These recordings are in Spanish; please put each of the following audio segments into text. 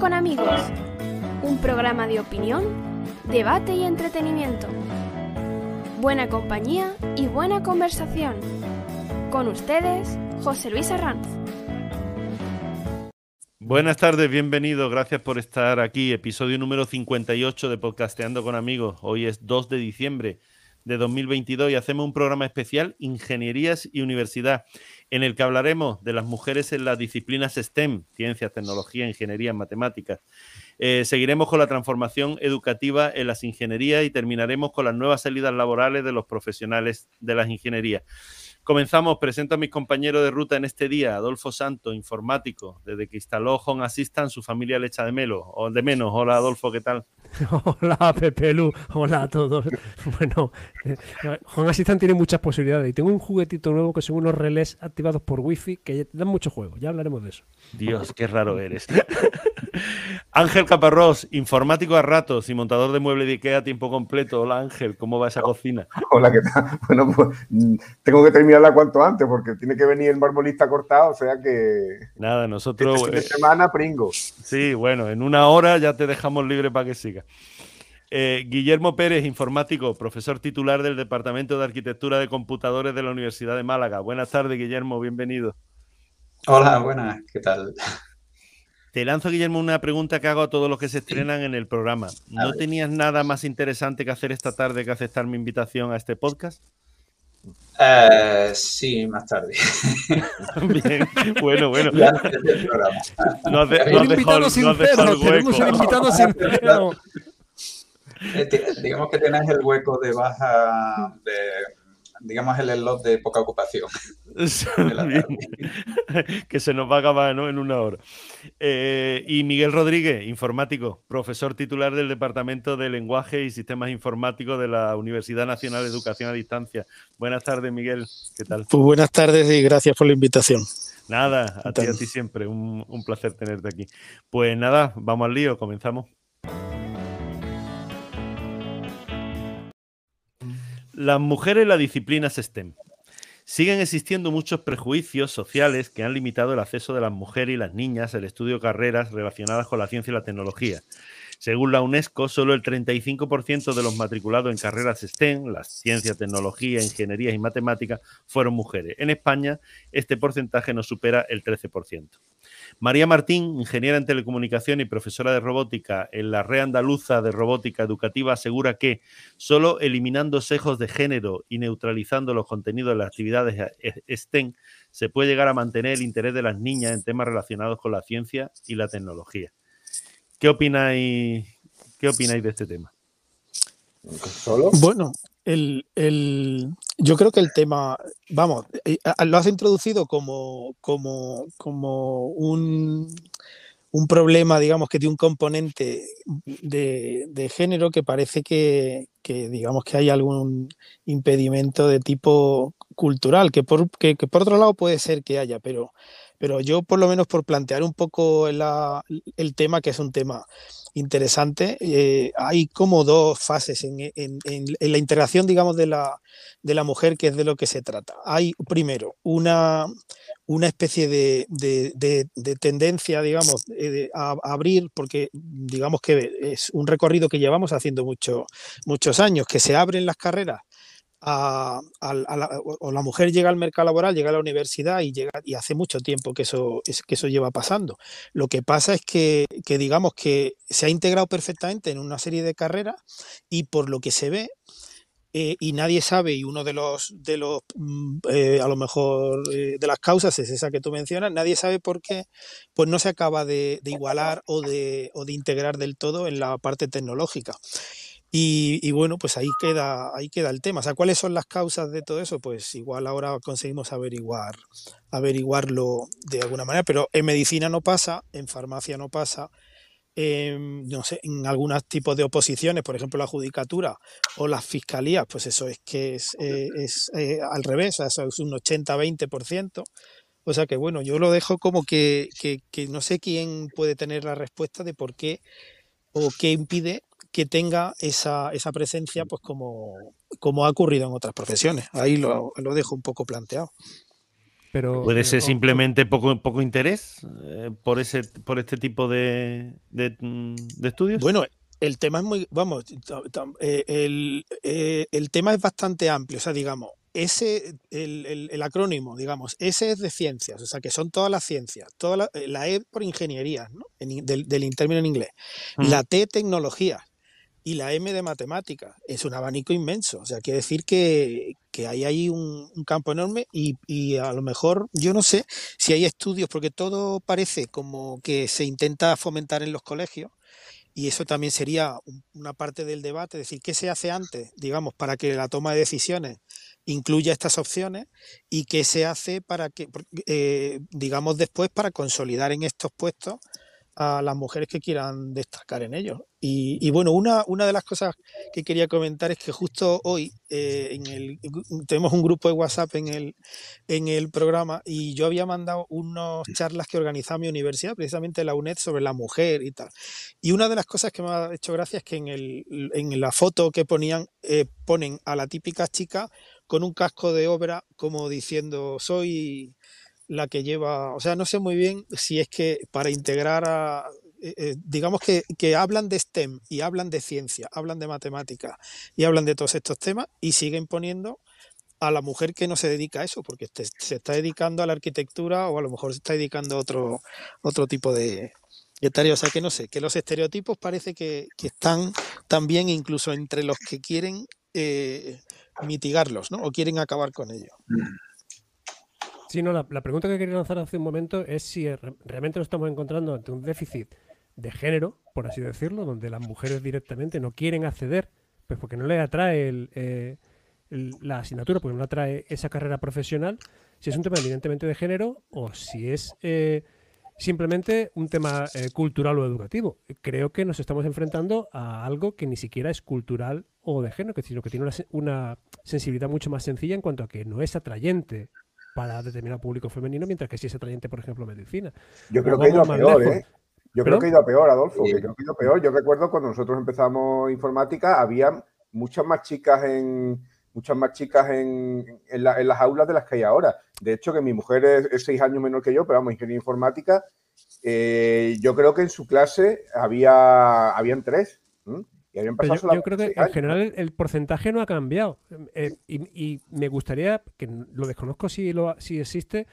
con amigos, un programa de opinión, debate y entretenimiento. Buena compañía y buena conversación. Con ustedes, José Luis Arranz. Buenas tardes, bienvenidos, gracias por estar aquí. Episodio número 58 de Podcasteando con Amigos. Hoy es 2 de diciembre de 2022 y hacemos un programa especial Ingenierías y Universidad, en el que hablaremos de las mujeres en las disciplinas STEM, ciencias, tecnología, ingeniería, matemáticas. Eh, seguiremos con la transformación educativa en las ingenierías y terminaremos con las nuevas salidas laborales de los profesionales de las ingenierías. Comenzamos, presento a mis compañeros de ruta en este día, Adolfo Santo, informático, desde que instaló Home Assistant, su familia le echa de, melo, o de menos. Hola Adolfo, ¿qué tal? Hola Pepe Lu, hola a todos. Bueno, eh, Home Assistant tiene muchas posibilidades y tengo un juguetito nuevo que son unos relés activados por Wi-Fi que dan mucho juego, ya hablaremos de eso. Dios, qué raro eres. Ángel Caparrós, informático a ratos y montador de mueble de Ikea a tiempo completo. Hola Ángel, ¿cómo va esa cocina? Hola, ¿qué tal? Bueno, pues mm, tengo que terminarla cuanto antes porque tiene que venir el marmolista cortado, o sea que... Nada, nosotros... Este fin de semana pringo. Sí, bueno, en una hora ya te dejamos libre para que siga. Eh, Guillermo Pérez, informático, profesor titular del Departamento de Arquitectura de Computadores de la Universidad de Málaga. Buenas tardes, Guillermo, bienvenido. Hola, buenas, ¿qué tal? Te lanzo, Guillermo, una pregunta que hago a todos los que se estrenan en el programa. ¿No tenías nada más interesante que hacer esta tarde que aceptar mi invitación a este podcast? Eh, sí, más tarde. Bien, bueno, bueno. Ya antes del programa. No has de- Un no has dejado- invitado no has sincero, dejado el tenemos un invitado sincero. Eh, digamos que tienes el hueco de baja, de, digamos el slot de poca ocupación. la que se nos va a acabar ¿no? en una hora. Eh, y Miguel Rodríguez, informático, profesor titular del Departamento de Lenguaje y Sistemas Informáticos de la Universidad Nacional de Educación a Distancia. Buenas tardes, Miguel. ¿Qué tal? Pues buenas tardes y gracias por la invitación. Nada, a ti, a ti siempre. Un, un placer tenerte aquí. Pues nada, vamos al lío, comenzamos. Las mujeres en las disciplinas STEM. Siguen existiendo muchos prejuicios sociales que han limitado el acceso de las mujeres y las niñas al estudio de carreras relacionadas con la ciencia y la tecnología. Según la UNESCO, solo el 35% de los matriculados en carreras STEM, las ciencias, tecnología, ingeniería y matemáticas, fueron mujeres. En España, este porcentaje no supera el 13%. María Martín, ingeniera en telecomunicación y profesora de robótica en la Red Andaluza de Robótica Educativa, asegura que solo eliminando sesgos de género y neutralizando los contenidos de las actividades eh, STEM se puede llegar a mantener el interés de las niñas en temas relacionados con la ciencia y la tecnología. ¿Qué opináis, qué opináis de este tema? ¿Solo? Bueno, el, el- yo creo que el tema, vamos, eh, lo has introducido como, como, como un, un problema, digamos, que tiene un componente de, de género que parece que, que, digamos, que hay algún impedimento de tipo cultural, que por, que, que por otro lado puede ser que haya, pero, pero yo por lo menos por plantear un poco el tema, que es un tema interesante. eh, hay como dos fases en, en la integración, digamos, de la, mujer, que es de lo que se trata. Hay, primero, una, especie de, de- de- de tendencia, digamos, eh, a, a abrir, porque digamos que es un recorrido que llevamos haciendo mucho- muchos años, que se abren las carreras. A- la, o o la mujer llega al mercado laboral, llega a la universidad y llega y hace mucho tiempo que eso, es- que eso lleva pasando. Lo que pasa es que, que digamos que se ha integrado perfectamente en una serie de carreras y por lo que se ve, eh, y nadie sabe, y uno de los, de los mm, eh, a lo mejor, eh, de las causas es esa que tú mencionas, nadie sabe por qué, pues no se acaba de, de igualar o de, o de integrar del todo en la parte tecnológica. Y, y bueno, pues ahí queda, ahí queda el tema. O sea, ¿cuáles son las causas de todo eso? Pues igual ahora conseguimos averiguar, averiguarlo de alguna manera, pero en medicina no pasa, en farmacia no pasa, en, no sé, en algunos tipos de oposiciones, por ejemplo la judicatura o las fiscalías, pues eso es que es, eh, es, eh, al revés, o sea, eso es un 80-20%. O sea que bueno, yo lo dejo como que, que- que no sé quién puede tener la respuesta de por qué o qué impide que tenga esa, esa presencia, pues como, como ha ocurrido en otras profesiones. Ahí lo, lo dejo un poco planteado. Pero, ¿Puede ser o- simplemente poco, poco interés eh, por, ese, por este tipo de, de, mm, de estudios? Bueno, el tema es muy, vamos, eh, el, eh, el tema es bastante amplio, o sea, digamos, ese, el, el- el acrónimo, digamos, ese es de ciencias, o sea, que son todas las ciencias, toda la, eh, la E por ingeniería, ¿no? En del, del término en inglés, Mm. la T tecnología y la M de matemáticas, es un abanico inmenso, o sea, quiere decir que, que hay ahí un, un campo enorme y, a lo mejor, yo no sé si hay estudios, porque todo parece como que se intenta fomentar en los colegios, y eso también sería un- una parte del debate, es decir, ¿qué se hace antes, digamos, para que la toma de decisiones incluya estas opciones y qué se hace para que, eh, digamos, después para consolidar en estos puestos a las mujeres que quieran destacar en ellos? Y, bueno, una, una de las cosas que quería comentar es que justo hoy eh, tenemos un grupo de WhatsApp en el, en el programa y yo había mandado unas charlas que organizaba mi universidad, precisamente la UNED, sobre la mujer y tal. Y una de las cosas que me ha hecho gracia es que en, el, en la foto que ponían, eh, ponen a la típica chica con un casco de obra como diciendo, soy la que lleva, o sea, no sé muy bien si es que para integrar a, eh, eh, digamos que, que hablan de STEM y hablan de ciencia, hablan de matemática y hablan de todos estos temas y siguen poniendo a la mujer que no se dedica a eso, porque te- se está dedicando a la arquitectura o a lo mejor se está dedicando a otro, otro tipo de, de tarea. O sea que no sé, que los estereotipos parece que, que están también incluso entre los que quieren eh, mitigarlos, ¿no? O quieren acabar con ellos. Sí, no, la, pregunta que quería lanzar hace un momento es si re- realmente nos estamos encontrando ante un déficit de género, por así decirlo, donde las mujeres directamente no quieren acceder, pues porque no les atrae el, eh, el- la asignatura, porque no le atrae esa carrera profesional, si es un tema evidentemente de género o si es eh, simplemente un tema eh, cultural o educativo. Creo que nos estamos enfrentando a algo que ni siquiera es cultural o de género, sino que tiene una, una sensibilidad mucho más sencilla en cuanto a que no es atrayente para determinado público femenino, mientras que sí es atrayente, por ejemplo, medicina. Yo creo que ha ido a peor, lejos. ¿eh? Yo ¿Perdón? creo que ha ido a peor, Adolfo, Sí. que creo que ha ido a peor. Yo recuerdo cuando nosotros empezamos informática, había muchas más chicas en muchas más chicas en, en la- en las aulas de las que hay ahora. De hecho, que mi mujer es, es seis años menor que yo, pero vamos, ingeniería informática. eh, yo creo que en su clase había habían tres. Y habían Pero pasado yo, creo que en general el, el porcentaje no ha cambiado. Eh, y, y me gustaría, que lo desconozco si, lo, si existe,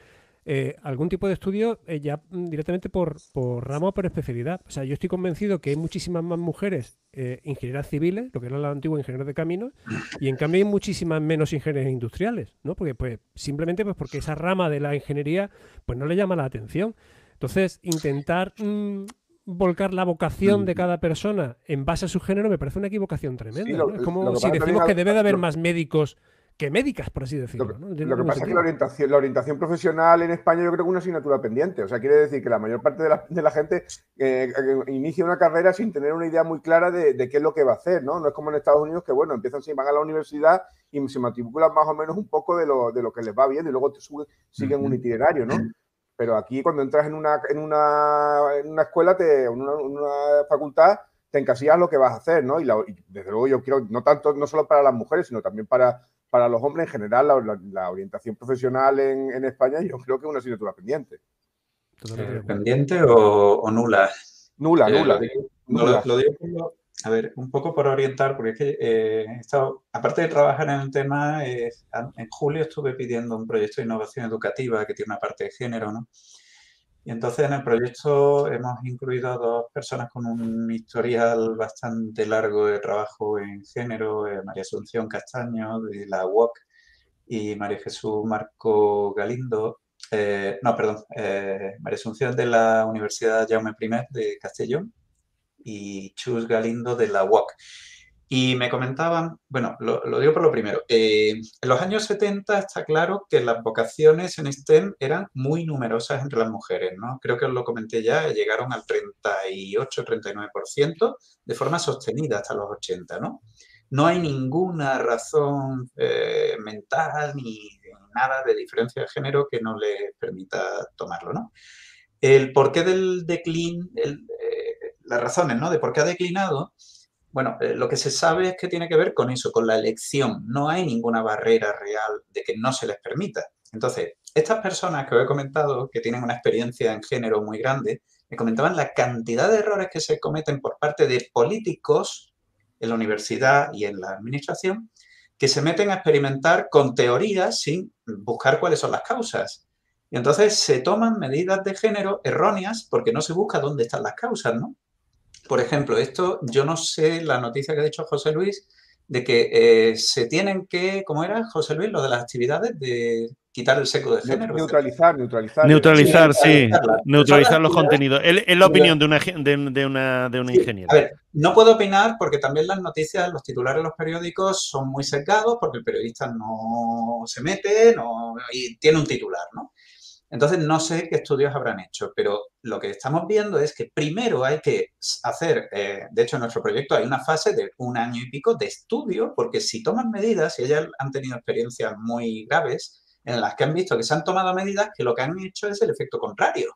eh, algún tipo de estudio eh, ya directamente por, por rama o por especialidad. O sea, yo estoy convencido que hay muchísimas más mujeres ingenieras civiles, lo que eran los antiguos ingenieros de caminos, y en cambio hay muchísimas menos ingenieros industriales, ¿no? Porque pues simplemente pues porque esa rama de la ingeniería pues no le llama la atención. Entonces, intentar mm, volcar la vocación de cada persona en base a su género me parece una equivocación tremenda. lo- ¿no? Es como si decimos que debe de haber lo- más médicos que médicas, por así Lo decirlo. que, ¿no? Tiene lo que pasa es que la orientación, la orientación profesional en España yo creo que es una asignatura pendiente. O sea, quiere decir que la mayor parte de la, de la gente eh, eh, inicia una carrera sin tener una idea muy clara de, de qué es lo que va a hacer, ¿no? No es como en Estados Unidos que, bueno, empiezan, si van a la universidad y se matriculan más o menos un poco de lo, de lo que les va bien y luego te suben, siguen un itinerario, ¿no? Pero aquí cuando entras en una, en una, en una escuela, te, en una, una facultad, te encasillas lo que vas a hacer, ¿no? Y, la- y desde luego yo quiero, no tanto, no solo para las mujeres, sino también para, para los hombres en general, la, la- la orientación profesional en, en España, yo creo que es una asignatura pendiente. Eh. ¿Pendiente o, o nula? Nula, Eh, nula. Lo digo, nula. lo- a ver, un poco por orientar, porque es que eh, he estado, aparte de trabajar en el tema, eh, en julio estuve pidiendo un proyecto de innovación educativa que tiene una parte de género, ¿no? Y entonces en el proyecto hemos incluido a dos personas con un historial bastante largo de trabajo en género, eh, María Asunción Castaño de la UOC y María Jesús Marco Galindo, eh, no, perdón, eh, María Asunción de la Universidad Jaume I de Castellón y Chus Galindo de la UOC. Y me comentaban, bueno, lo, digo por lo primero, eh, en los años 70 está claro que las vocaciones en STEM eran muy numerosas entre las mujeres, ¿no? Creo que os lo comenté ya, llegaron al 38-39% de forma sostenida hasta los 80, ¿no? No hay ninguna razón eh, mental ni nada de diferencia de género que no le permita tomarlo, ¿no? El porqué del declin, el, eh, las razones, ¿no? De por qué ha declinado, bueno, eh, lo que se sabe es que tiene que ver con eso, con la elección. No hay ninguna barrera real de que no se les permita. Entonces, estas personas que os he comentado, que tienen una experiencia en género muy grande, me comentaban la cantidad de errores que se cometen por parte de políticos en la universidad y en la administración que se meten a experimentar con teorías sin buscar cuáles son las causas. Y entonces se toman medidas de género erróneas porque no se busca dónde están las causas, ¿no? Por ejemplo, esto, yo no sé la noticia que ha dicho José Luis, de que eh, se tienen que, ¿cómo era, José Luis, lo de las actividades de quitar el seco de género? Neutralizar, neutralizar. Neutralizar, sí, neutralizar los contenidos. Es la opinión de una, de, una, de una ingeniera. A ver, no puedo opinar porque también las noticias, los titulares de los periódicos son muy sesgados porque el periodista no se mete no, y tiene un titular, ¿no? Entonces, no sé qué estudios habrán hecho, pero lo que estamos viendo es que primero hay que hacer, eh, de hecho en nuestro proyecto hay una fase de un año y pico de estudio, porque si toman medidas, y ellas han tenido experiencias muy graves en las que han visto que se han tomado medidas que lo que han hecho es el efecto contrario.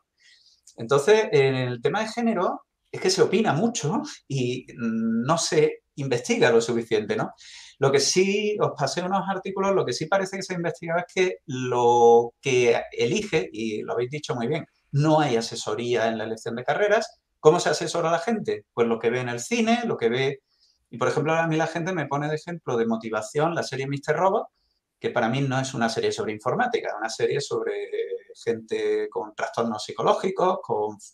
Entonces, en el tema de género es que se opina mucho y no se investiga lo suficiente, ¿no? Lo que sí, os pasé unos artículos, lo que sí parece que se ha investigado es que lo que elige, y lo habéis dicho muy bien, no hay asesoría en la elección de carreras. ¿Cómo se asesora a la gente? Pues lo que ve en el cine, lo que ve... Y por ejemplo, a mí la gente me pone de ejemplo de motivación la serie Mr. Robot, que para mí no es una serie sobre informática, es una serie sobre gente con trastornos psicológicos,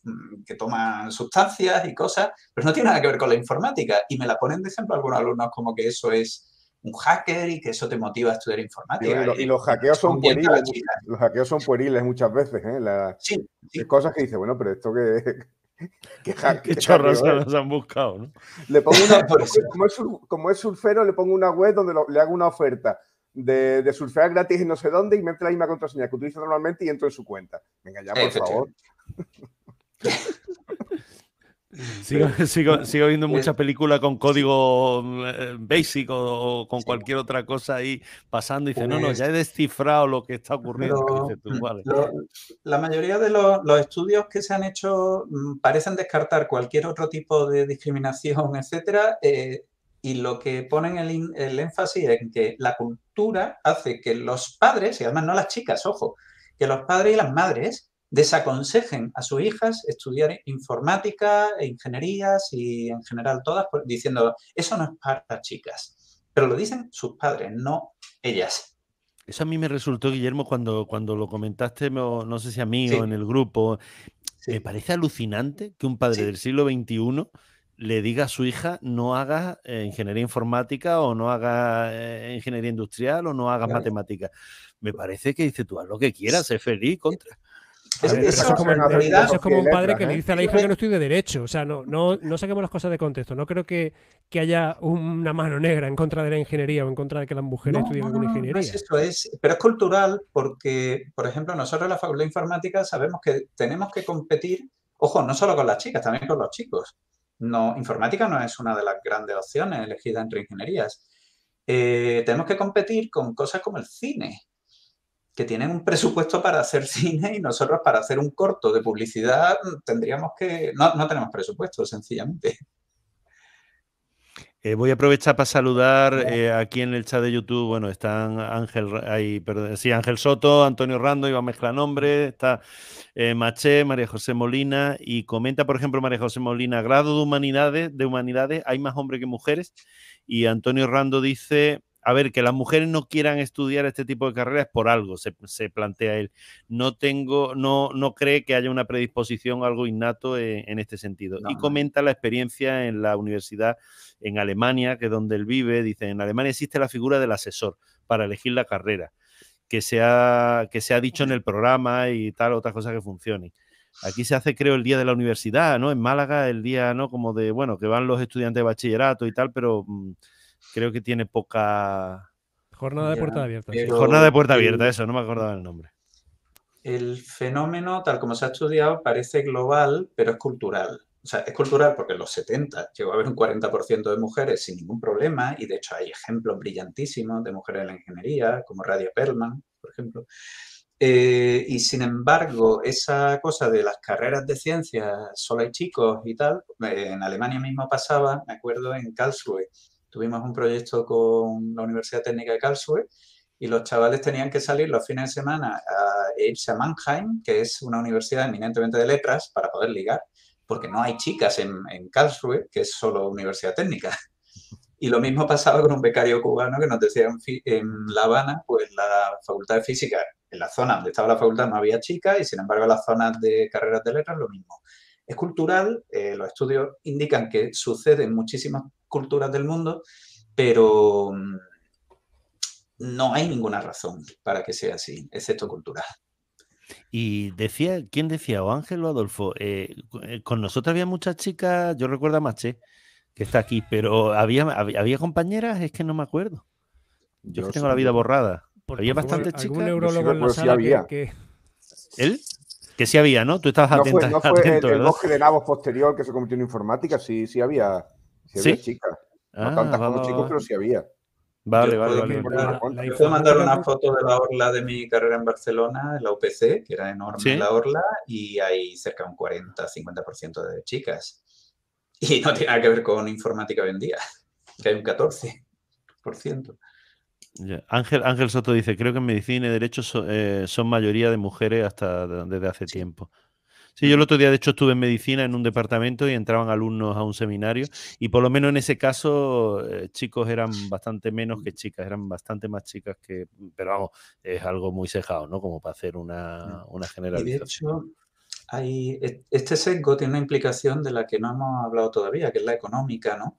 mm, que toman sustancias y cosas, pero no tiene nada que ver con la informática. Y me la ponen de ejemplo algunos alumnos como que eso es un hacker y que eso te motiva a estudiar informática. Y, los hackeos son pueriles. Los hackeos son pueriles muchas veces. ¿eh? sí, Cosas que dice, bueno, pero esto que. ¿Qué, ¿Qué chorros se los han buscado? ¿no? Le pongo una, como, es, como, es, surfero, le pongo una web donde le hago una oferta de, de, surfear gratis en no sé dónde y mete la misma contraseña que utiliza normalmente y entro en su cuenta. Venga, ya, por favor. Sigo, sigo, sigo, viendo muchas películas con código eh, basic o, con cualquier otra cosa ahí pasando y dice, no, no, pues ya he descifrado lo que está ocurriendo. la mayoría de los, los, estudios que se han hecho mm, parecen descartar cualquier otro tipo de discriminación, etcétera, eh, y lo que ponen el, el énfasis en que la cultura hace que los padres, y además no las chicas, ojo, que los padres y las madres desaconsejen a sus hijas estudiar informática, e ingenierías y en general todas, pues, diciendo, eso no es para chicas. Pero lo dicen sus padres, no ellas. Eso a mí me resultó, Guillermo, cuando, cuando lo comentaste, no, sé si a mí o en el grupo. Me parece alucinante que un padre del siglo XXI le diga a su hija no haga eh, ingeniería informática o no haga eh, ingeniería industrial o no haga matemática. Me parece que dice tú haz lo que quieras, sé feliz contra eso, es como, un padre que le dice a la hija que no estudie Derecho. O sea, no, no, no saquemos las cosas de contexto. No creo que, que, haya una mano negra en contra de la ingeniería o en contra de que las mujeres estudien alguna ingeniería. eso es, pero es cultural porque, por ejemplo, nosotros en la Facultad de Informática sabemos que tenemos que competir, ojo, no solo con las chicas, también con los chicos. No, informática no es una de las grandes opciones elegidas entre ingenierías. Eh, tenemos que competir con cosas como el cine que tienen un presupuesto para hacer cine y nosotros para hacer un corto de publicidad tendríamos que... No, no tenemos presupuesto, sencillamente. Eh, voy a aprovechar para saludar eh, aquí en el chat de YouTube. Bueno, están Ángel, ahí, perdón, sí, Ángel Soto, Antonio Rando, Iván Mezcla Nombre, está eh, Maché, María José Molina, y comenta, por ejemplo, María José Molina, grado de humanidades, de humanidades, hay más hombres que mujeres. Y Antonio Rando dice, a ver, que las mujeres no quieran estudiar este tipo de carreras por algo, se, plantea él. No tengo, no, no cree que haya una predisposición, algo innato en, este sentido. y comenta la experiencia en la universidad en Alemania, que es donde él vive. Dice, en Alemania existe la figura del asesor para elegir la carrera, que se ha, que se ha dicho en el programa y tal, otras cosas que funcionen. Aquí se hace, creo, el día de la universidad, ¿no? En Málaga, el día, ¿no? Como de, bueno, que van los estudiantes de bachillerato y tal, pero... Mm, creo que tiene poca... Jornada de puerta abierta. Jornada de puerta abierta, eso, no me acordaba el nombre. El fenómeno, tal como se ha estudiado, parece global, pero es cultural. O sea, es cultural porque en los 70 llegó a haber un 40% de mujeres sin ningún problema y de hecho hay ejemplos brillantísimos de mujeres en la ingeniería, como Radia Perlman, por ejemplo. Eh, y sin embargo, esa cosa de las carreras de ciencias, solo hay chicos y tal, eh, en Alemania mismo pasaba, me acuerdo, en Karlsruhe, tuvimos un proyecto con la Universidad Técnica de Karlsruhe y los chavales tenían que salir los fines de semana a irse a Mannheim, que es una universidad eminentemente de letras, para poder ligar, porque no hay chicas en, en Karlsruhe, que es solo universidad técnica. Y lo mismo pasaba con un becario cubano que nos decía en, La Habana, pues la facultad de física, en la zona donde estaba la facultad no había chicas y sin embargo en las zonas de carreras de letras lo mismo. Es cultural, eh, los estudios indican que sucede en muchísimas culturas del mundo, pero mm, no hay ninguna razón para que sea así, excepto cultural. Y decía, ¿quién decía? ¿O Ángel o Adolfo? Eh, eh, con nosotros había muchas chicas, yo recuerdo a Maché, que está aquí, pero había, había, compañeras, es que no me acuerdo. Yo, tengo la vida borrada. había bastantes chicas. neurólogo en la sala había. Que, ¿Él? Que sí había, ¿no? Tú estabas atenta, fue, no fue el, el bosque de nabos posterior que se convirtió en informática, sí, sí había, sí había chicas. No ah, tantas como chicos, pero sí había. Vale, vale, vale. Mandar, puedo mandar una foto de la orla de mi carrera en Barcelona, en la UPC, que era enorme la orla, y hay cerca de un 40-50% de chicas. Y no tiene nada que ver con informática hoy en día, que hay un 14%. Ángel, Ángel Soto dice, creo que en medicina y derecho eh, son mayoría de mujeres hasta desde hace tiempo. Sí, yo el otro día, de hecho, estuve en medicina en un departamento y entraban alumnos a un seminario y por lo menos en ese caso eh, chicos eran bastante menos que chicas, eran bastante más chicas que, pero vamos, es algo muy cejado, ¿no? Como para hacer una, una generalización. hay, e, este sesgo tiene una implicación de la que no hemos hablado todavía, que es la económica, ¿no?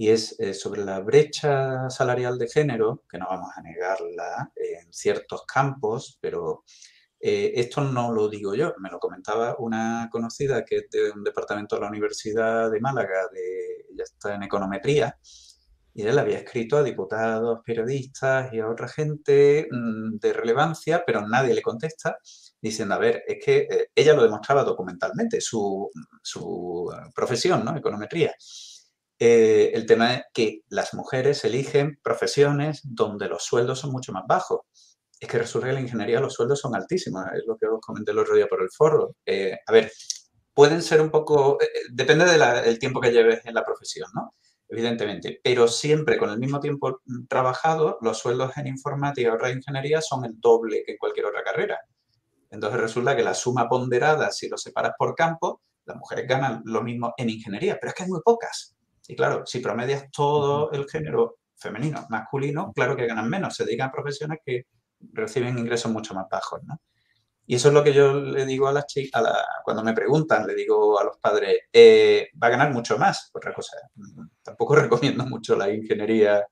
Y es eh, sobre la brecha salarial de género, que no vamos a negarla en ciertos campos, pero eh, esto no lo digo yo, me lo comentaba una conocida que es de un departamento de la Universidad de Málaga, de, ya está en econometría, y él había escrito a diputados, periodistas y a otra gente mm, de relevancia, pero nadie le contesta, diciendo, a ver, es que eh, ella lo demostraba documentalmente, su, su profesión, ¿no? Econometría. El tema es que las mujeres eligen profesiones donde los sueldos son mucho más bajos es que resulta que la ingeniería los sueldos son altísimos, es lo que os comenté el otro día por el foro. Eh, a ver, pueden ser un poco, eh, eh, depende del tiempo que lleves en la profesión, ¿no? Evidentemente, pero siempre con el mismo tiempo trabajado, los sueldos en informática o ingeniería son el doble que en cualquier otra carrera. Entonces resulta que la suma ponderada, si lo separas por campo, las mujeres ganan lo mismo en ingeniería, pero es que hay muy pocas. Y claro, si promedias todo el género femenino, masculino, claro que ganan menos, se dedican a profesiones que reciben ingresos mucho más bajos, ¿no? Y eso es lo que yo le digo a las chicas, cuando me preguntan, le digo a los padres, eh, va a ganar mucho más. Otra cosa, tampoco recomiendo mucho la ingeniería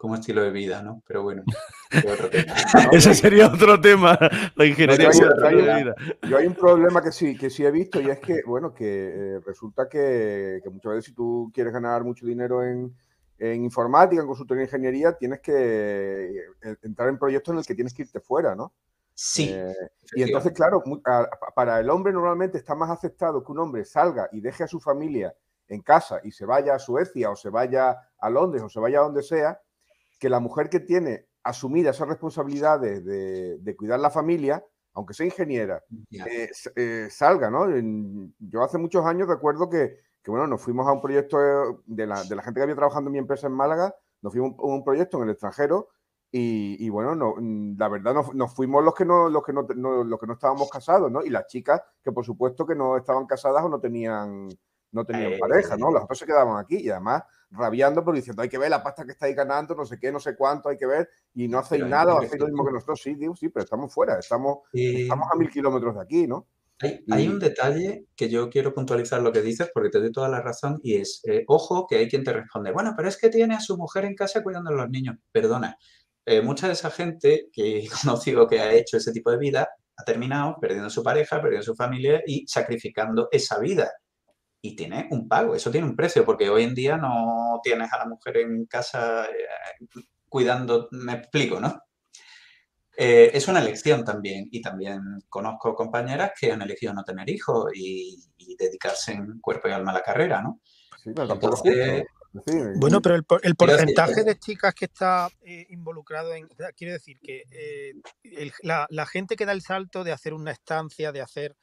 como estilo de vida, ¿no? Pero bueno, otro tema. Ese sería otro tema, la ingeniería de vida. Yo hay un problema que sí, que sí he visto y es que, bueno, que eh, resulta que, que muchas veces si tú quieres ganar mucho dinero en, en informática, en consultoría de ingeniería, tienes que eh, entrar en proyectos en el que tienes que irte fuera, ¿no? Sí. Eh, y entonces, claro, para el hombre normalmente está más aceptado que un hombre salga y deje a su familia en casa y se vaya a Suecia o se vaya a Londres o se vaya a donde sea, que la mujer que tiene asumida esas responsabilidades de, cuidar la familia, aunque sea ingeniera, eh, salga, ¿no? yo hace muchos años recuerdo que que bueno, nos fuimos a un proyecto de la, de la gente que había trabajando en mi empresa en Málaga, nos fuimos a un, proyecto en el extranjero y, bueno, no, la verdad nos, fuimos los que no, los que no, los que no estábamos casados, ¿no? Y las chicas que por supuesto que no estaban casadas o no tenían, no tenían pareja, ¿no? Las otras se quedaban aquí y además rabiando, pero diciendo, hay que ver la pasta que estáis ganando, no sé qué, no sé cuánto, hay que ver, y no hacéis nada, hacéis lo mismo que nosotros, sí, digo, sí, pero estamos fuera, estamos, estamos a mil kilómetros de aquí, ¿no? Hay, un detalle que yo quiero puntualizar lo que dices porque te doy toda la razón y es, eh, ojo, que hay quien te responde, bueno, pero es que tiene a su mujer en casa cuidando a los niños. Perdona, eh, mucha de esa gente que he conocido que ha hecho ese tipo de vida ha terminado perdiendo a su pareja, perdiendo a su familia y sacrificando esa vida. Y tiene un pago, eso tiene un precio, porque hoy en día no tienes a la mujer en casa eh, cuidando, me explico, ¿no? Eh, es una elección también y también conozco compañeras que han elegido no tener hijos y, dedicarse en cuerpo y alma a la carrera, ¿no? bueno, pero el, porcentaje de chicas que está eh, involucrado en... Quiere decir que eh, la, gente que da el salto de hacer una estancia, de hacer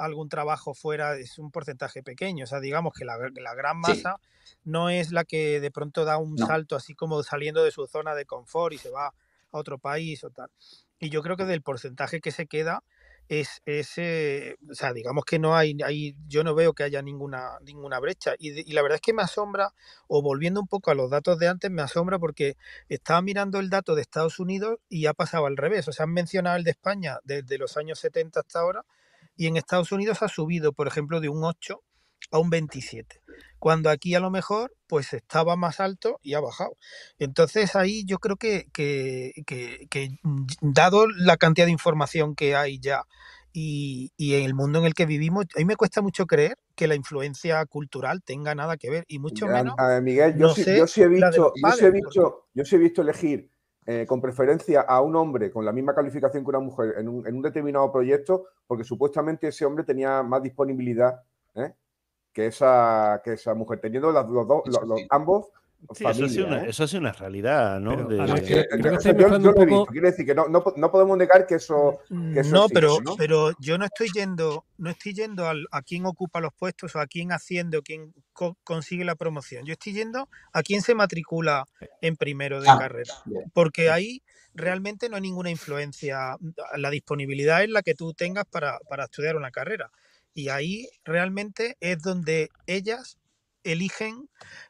algún trabajo fuera, es un porcentaje pequeño. O sea, digamos que la, gran masa no es la que de pronto da un salto así como saliendo de su zona de confort y se va a otro país o tal. Y yo creo que del porcentaje que se queda es ese, o sea, digamos que no hay, hay yo no veo que haya ninguna, ninguna brecha. Y, y, la verdad es que me asombra, o volviendo un poco a los datos de antes, me asombra porque estaba mirando el dato de Estados Unidos y ha pasado al revés. O sea, han mencionado el de España desde los años 70 hasta ahora, y en Estados Unidos ha subido, por ejemplo, de un 8 a un 27 cuando aquí a lo mejor pues estaba más alto y ha bajado. Entonces ahí yo creo que, que, que, dado la cantidad de información que hay ya y, y, en el mundo en el que vivimos, a mí me cuesta mucho creer que la influencia cultural tenga nada que ver y mucho menos... A Miguel, yo, sí, yo, sí, he visto, yo, sí he visto, yo sí he visto elegir eh, con preferencia a un hombre con la misma calificación que una mujer en un, en un determinado proyecto porque supuestamente ese hombre tenía más disponibilidad ¿eh? que esa, que esa mujer, teniendo los, los, dos, los, los ambos Sí, eso, es una, ¿eh? eso una realidad, ¿no? Pero, de, que, creo que yo, yo lo he visto. Quiero decir que no, no, no, podemos negar que eso. Que eso no, existe, pero, ¿no? pero yo no estoy yendo, no estoy yendo al, a quién ocupa los puestos o a quién asciende o quién co consigue la promoción. Yo estoy yendo a quién se matricula en primero de ah, carrera. Porque ahí realmente no hay ninguna influencia. La disponibilidad es la que tú tengas para, para estudiar una carrera. Y ahí realmente es donde ellas eligen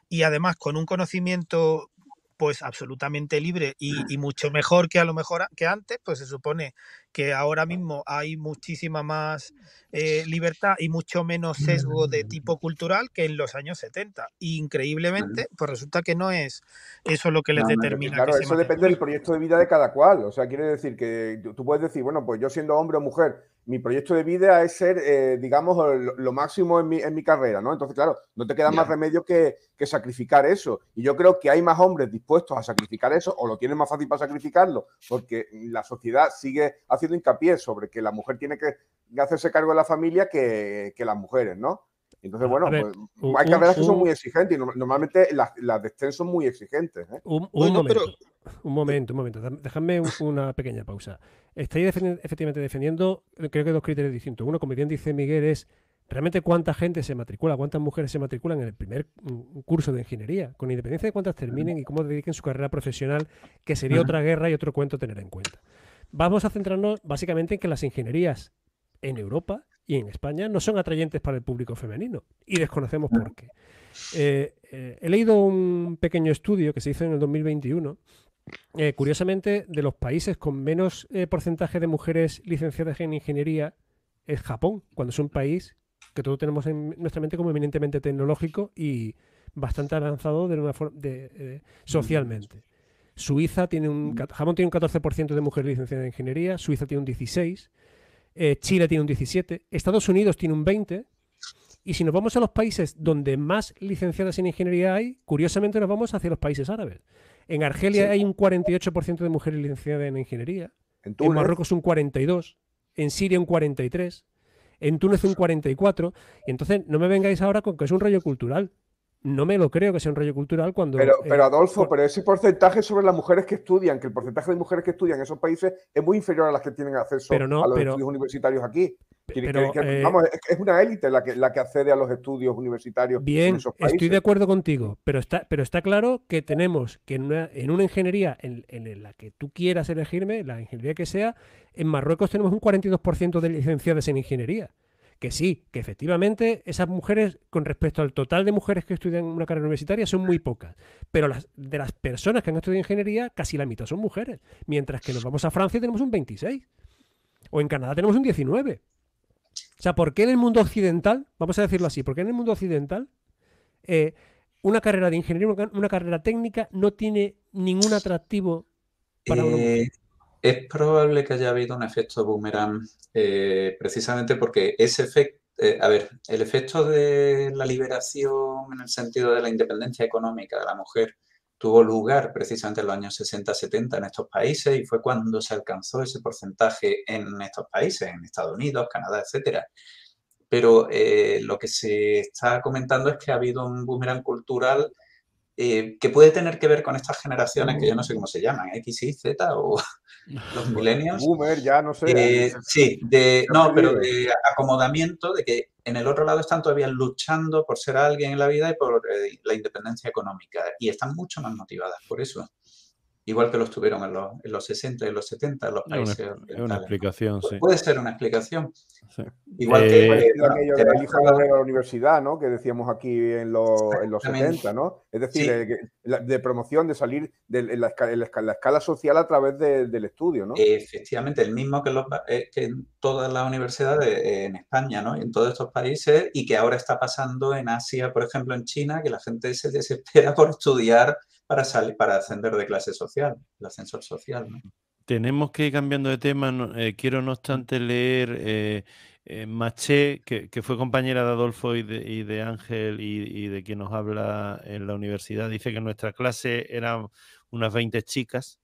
y además con un conocimiento pues absolutamente libre y, y, mucho mejor que a lo mejor que antes, pues se supone que ahora mismo hay muchísima más eh, libertad y mucho menos sesgo de tipo cultural que en los años 70. Y increíblemente, pues resulta que no es eso lo que les no, determina. Claro, que eso depende del proyecto de vida de cada cual. O sea, quiere decir que tú puedes decir, bueno, pues yo siendo hombre o mujer, mi proyecto de vida es ser, eh, digamos, lo, lo, máximo en mi, en mi carrera, ¿no? Entonces, claro, no te queda yeah. más remedio que, que sacrificar eso. Y yo creo que hay más hombres dispuestos a sacrificar eso o lo tienen más fácil para sacrificarlo porque la sociedad sigue haciendo hincapié sobre que la mujer tiene que hacerse cargo de la familia que, que las mujeres, ¿no? Entonces, bueno, ver, pues, un, hay carreras que son muy exigentes y normalmente las, las de son muy exigentes. ¿eh? Un, un bueno, momento, pero... un momento, un momento. Déjame una pequeña pausa. Estáis defendiendo, efectivamente defendiendo, creo que dos criterios distintos. Uno, como bien dice Miguel, es realmente cuánta gente se matricula, cuántas mujeres se matriculan en el primer mm, curso de ingeniería, con independencia de cuántas terminen y cómo dediquen su carrera profesional, que sería otra guerra y otro cuento tener en cuenta. Vamos a centrarnos básicamente en que las ingenierías en Europa y en España no son atrayentes para el público femenino y desconocemos por qué. Eh, eh, he leído un pequeño estudio que se hizo en el 2021, eh, curiosamente, de los países con menos eh, porcentaje de mujeres licenciadas en ingeniería es Japón, cuando es un país que todos tenemos en nuestra mente como eminentemente tecnológico y bastante avanzado de una forma de, socialmente. Suiza tiene un Japón tiene un 14% de mujeres licenciadas en ingeniería, Suiza tiene un 16, eh, Chile tiene un 17, Estados Unidos tiene un 20 y si nos vamos a los países donde más licenciadas en ingeniería hay, curiosamente nos vamos hacia los países árabes. En Argelia sí. hay un 48% de mujeres licenciadas en ingeniería, en, en Marruecos un 42, en Siria un 43, en Túnez un 44, y entonces no me vengáis ahora con que es un rollo cultural. No me lo creo que sea un rollo cultural cuando... Pero, eh, pero Adolfo, pero ese porcentaje sobre las mujeres que estudian, que el porcentaje de mujeres que estudian en esos países es muy inferior a las que tienen acceso no, a los pero, estudios universitarios aquí. Pero, que, eh, vamos, es una élite la que, la que accede a los estudios universitarios bien, en esos países. Estoy de acuerdo contigo, pero está, pero está claro que tenemos que en una, en una ingeniería en, en, la que tú quieras elegirme, la ingeniería que sea, en Marruecos tenemos un 42% de licenciadas en ingeniería que sí, que efectivamente esas mujeres, con respecto al total de mujeres que estudian una carrera universitaria, son muy pocas. Pero las, de las personas que han estudiado ingeniería, casi la mitad son mujeres. Mientras que nos vamos a Francia y tenemos un 26. O en Canadá tenemos un 19. O sea, ¿por qué en el mundo occidental, vamos a decirlo así, por qué en el mundo occidental eh, una carrera de ingeniería, una, carrera técnica no tiene ningún atractivo para eh, una mujer? Es probable que haya habido un efecto boomerang eh, precisamente porque ese efecto, eh, a ver, el efecto de la liberación en el sentido de la independencia económica de la mujer tuvo lugar precisamente en los años 60-70 en estos países y fue cuando se alcanzó ese porcentaje en estos países, en Estados Unidos, Canadá, etcétera. Pero eh, lo que se está comentando es que ha habido un boomerang cultural eh, que puede tener que ver con estas generaciones que yo no sé cómo se llaman, X, Y, Z o los milenios. Boomer, ya no sé. Eh, sí, de, no, pero de acomodamiento, de que en el otro lado están todavía luchando por ser alguien en la vida y por eh, la independencia económica y están mucho más motivadas por eso. Igual que lo estuvieron en los, en los 60 y en los 70 en los países Es una, es una ¿no? explicación, Pu- sí. Puede ser una explicación. Sí. Igual Eh, que, bueno, aquello no hijo de la universidad, ¿no? Que decíamos aquí en los, en los Exactamente. 70, ¿no? Es decir, Sí. de, la- de promoción, de salir de, la, esca- en la esca- la escala social a través de- del estudio, ¿no? Efectivamente, el mismo que, en los eh, que en todas las universidades eh, en España, ¿no? Y en todos estos países, y que ahora está pasando en Asia, por ejemplo, en China, que la gente se desespera por estudiar para salir, para ascender de clase social, el ascensor social, ¿no? Tenemos que ir cambiando de tema. eh, quiero, no obstante, leer eh, eh, Maché, que, fue compañera de Adolfo y de, Ángel y, de quien nos habla en la universidad. Dice que nuestra clase eran unas 20 chicas.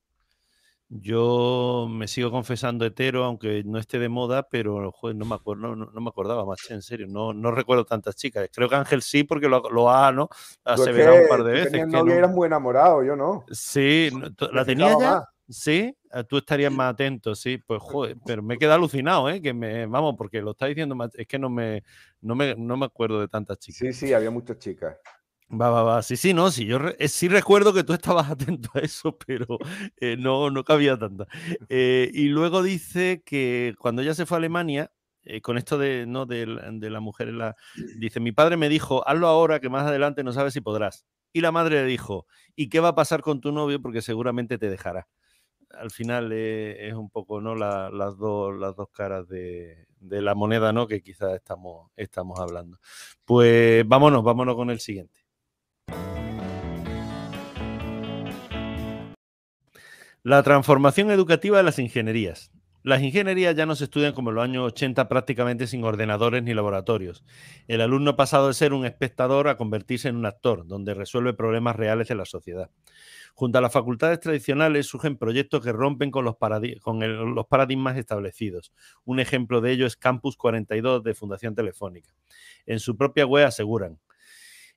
Yo me sigo confesando hetero, aunque no esté de moda, pero joder, no me acuerdo, no, no- no me acordaba, Maché, en serio. No, no recuerdo tantas chicas. Creo que Ángel sí, porque lo, lo ha ¿no? Es aseverado un par de veces. que no- eras muy enamorado, yo no. Sí, ¿la tenía ya? más. Sí, Ah, tú estarías más atento, sí, pues joder, pero me he quedado alucinado, ¿eh? Que me, vamos, porque lo está diciendo, más- es que no me, no me, no me acuerdo de tantas chicas. Sí, sí, había muchas chicas. Va, va, va, sí, sí, no, sí, yo eh, sí recuerdo que tú estabas atento a eso, pero eh, no, no cabía tanta. Eh, y luego dice que cuando ella se fue a Alemania, con esto de, ¿no? de, la- mujer, la, dice, mi padre me dijo, hazlo ahora que más adelante no sabes si podrás. Y la madre le dijo, ¿y qué va a pasar con tu novio? Porque seguramente te dejará. Al final es un poco ¿no? La- las, dos, las dos caras de, de la moneda ¿no? que quizás estamos, estamos hablando. Pues vámonos, vámonos con el siguiente. La transformación educativa de las ingenierías. Las ingenierías ya no se estudian como en los años 80 prácticamente sin ordenadores ni laboratorios. El alumno ha pasado de ser un espectador a convertirse en un actor, donde resuelve problemas reales de la sociedad. Junto a las facultades tradicionales surgen proyectos que rompen con los, los paradigmas establecidos. Un ejemplo de ello es Campus 42 de Fundación Telefónica. En su propia web aseguran,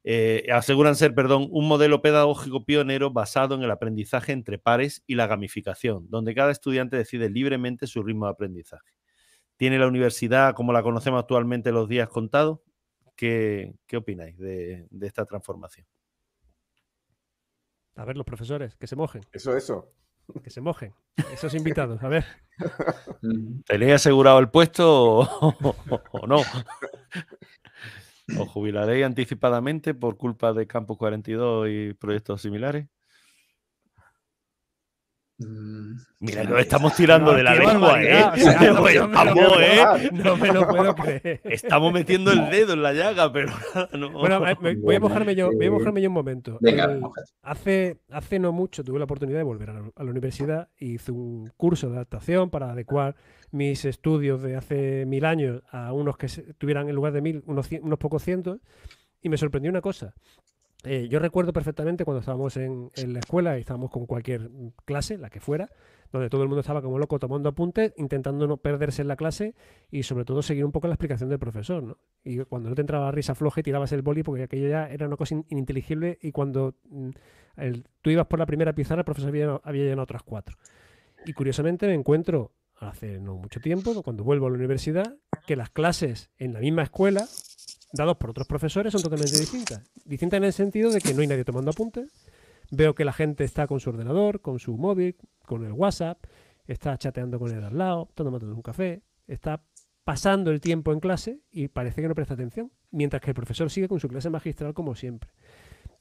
eh, aseguran ser, perdón, un modelo pedagógico pionero basado en el aprendizaje entre pares y la gamificación, donde cada estudiante decide libremente su ritmo de aprendizaje. ¿Tiene la universidad como la conocemos actualmente los días contados? ¿Qué, qué opináis de, de esta transformación? A ver, los profesores, que se mojen, Eso, eso. que se mojen. Esos invitados, a ver. Ujú. ¿Tenéis asegurado el puesto o, o no? ¿Os jubilaréis anticipadamente por culpa de Campus 42 y proyectos similares? Mm, Mira, nos no- estamos tirando No, de la lengua, ¿eh? o sea, no, Pues no ¿eh? creer. No me lo puedo creer. Estamos metiendo el dedo en la llaga, pero no. Bueno, eh, me- voy a Bueno, mojarme yo, voy a eh, mojarme yo un momento. Venga, hace, hace no mucho tuve la oportunidad de volver a la, a la universidad e hice un curso de adaptación para adecuar mis estudios de hace mil años a unos que tuvieran en lugar de mil unos, cien- unos pocos cientos y me sorprendió una cosa. Eh, yo recuerdo perfectamente cuando estábamos en, en la escuela y estábamos con cualquier clase, la que fuera, donde todo el mundo estaba como loco tomando apuntes, intentando no perderse en la clase y sobre todo seguir un poco la explicación del profesor, ¿no? Y cuando no te entraba la risa floja y tirabas el boli porque aquello ya era una cosa in- ininteligible y cuando mm, tú ibas por la primera pizarra el profesor había, había llenado otras cuatro. Y curiosamente me encuentro hace no mucho tiempo, cuando vuelvo a la universidad, que las clases en la misma escuela, dados por otros profesores, son totalmente distintas. Distintas en el sentido de que no hay nadie tomando apuntes. Veo que la gente está con su ordenador, con su móvil, con el WhatsApp, está chateando con el de al lado, está tomando un café, está pasando el tiempo en clase y parece que no presta atención, mientras que el profesor sigue con su clase magistral como siempre.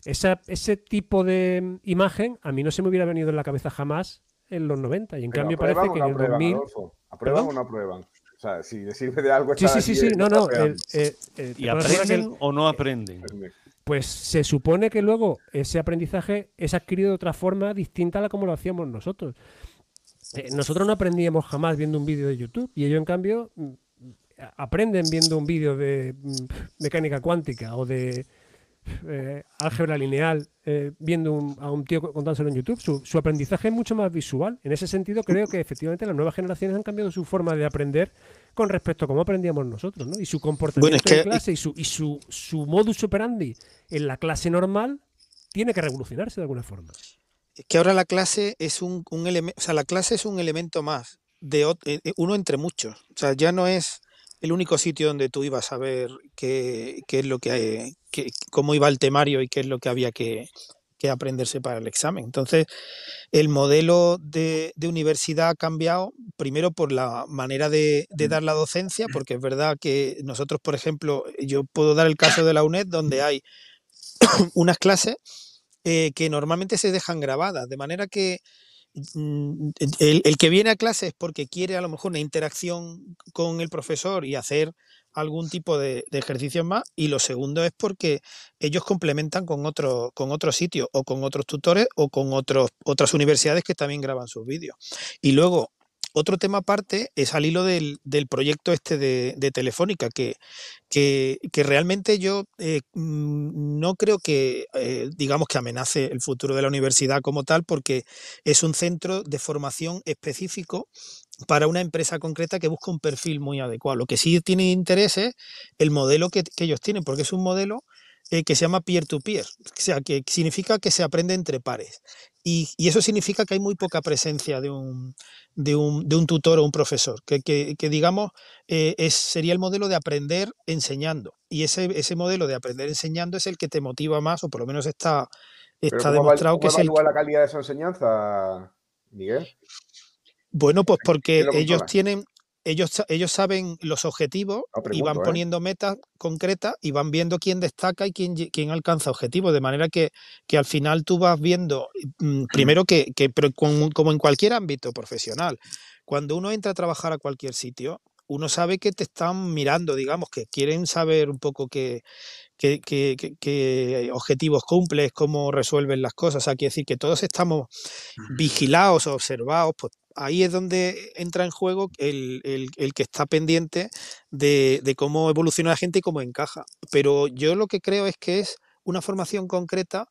Esa- ese tipo de mm, imagen a mí no se me hubiera venido en la cabeza jamás en los 90 y en Pero cambio ¿aprueban parece que en el aprueban, 2000... Adolfo? ¿Aprueban o no aprueban? O sea, si le sirve de algo Sí, sí, sí, sí, no, no. el- eh, eh, ¿Y aprenden o no aprenden? Pues se supone que luego ese aprendizaje es adquirido de otra forma distinta a la como lo hacíamos nosotros. Eh, nosotros no aprendíamos jamás viendo un vídeo de YouTube y ellos, en cambio, mm, aprenden viendo un vídeo de mm, mecánica cuántica o de eh, álgebra lineal eh, viendo un- a un tío contándoselo en YouTube. Su, su aprendizaje es mucho más visual. En ese sentido, creo que efectivamente las nuevas generaciones han cambiado su forma de aprender con respecto a cómo aprendíamos nosotros, ¿no? Y su comportamiento es que- en clase y su, y su, su modus operandi en la clase normal tiene que revolucionarse de alguna forma. Es que ahora la clase es un, elemento, o sea, la clase es un elemento más, de eh, uno entre muchos. O sea, ya no es el único sitio donde tú ibas a ver qué, qué es lo que, qué- cómo iba el temario y qué es lo que había que, que aprenderse para el examen. Entonces, el modelo de, universidad ha cambiado primero por la manera de, de, dar la docencia, porque es verdad que nosotros, por ejemplo, yo puedo dar el caso de la UNED, donde hay unas clases eh, que normalmente se dejan grabadas, de manera que mm, el, que viene a clase es porque quiere a lo mejor una interacción con el profesor y hacer algún tipo de, ejercicios más y lo segundo es porque ellos complementan con otros con otros sitios o con otros tutores o con otros, otras universidades que también graban sus vídeos. Y luego otro tema aparte es al hilo del, proyecto este de, Telefónica, que, que, realmente yo eh, mm, no creo que, eh, digamos, que amenace el futuro de la universidad como tal, porque es un centro de formación específico para una empresa concreta que busca un perfil muy adecuado. Lo que sí tiene interés es el modelo que, que ellos tienen, porque es un modelo eh, que se llama peer-to-peer, o sea, que significa que se aprende entre pares. Y, eso significa que hay muy poca presencia de un, de un, de un tutor o un profesor, que, que, digamos eh, es, sería el modelo de aprender enseñando. Y ese, ese modelo de aprender enseñando es el que te motiva más, o por lo menos está, está demostrado que es el... la calidad de esa enseñanza, Miguel? Bueno, pues porque ellos tienen, ellos, ellos saben los objetivos y van ¿eh? poniendo metas concretas y van viendo quién destaca y quién, quién alcanza objetivos, de manera que, que, al final tú vas viendo, mm, primero que, que como en cualquier ámbito profesional, cuando uno entra a trabajar a cualquier sitio, uno sabe que te están mirando, digamos, que quieren saber un poco qué, qué, objetivos cumples, cómo resuelven las cosas. O sea, quiere decir que todos estamos vigilados, observados, pues ahí es donde entra en juego el, que está pendiente de, cómo evoluciona la gente y cómo encaja. Pero yo lo que creo es que es una formación concreta,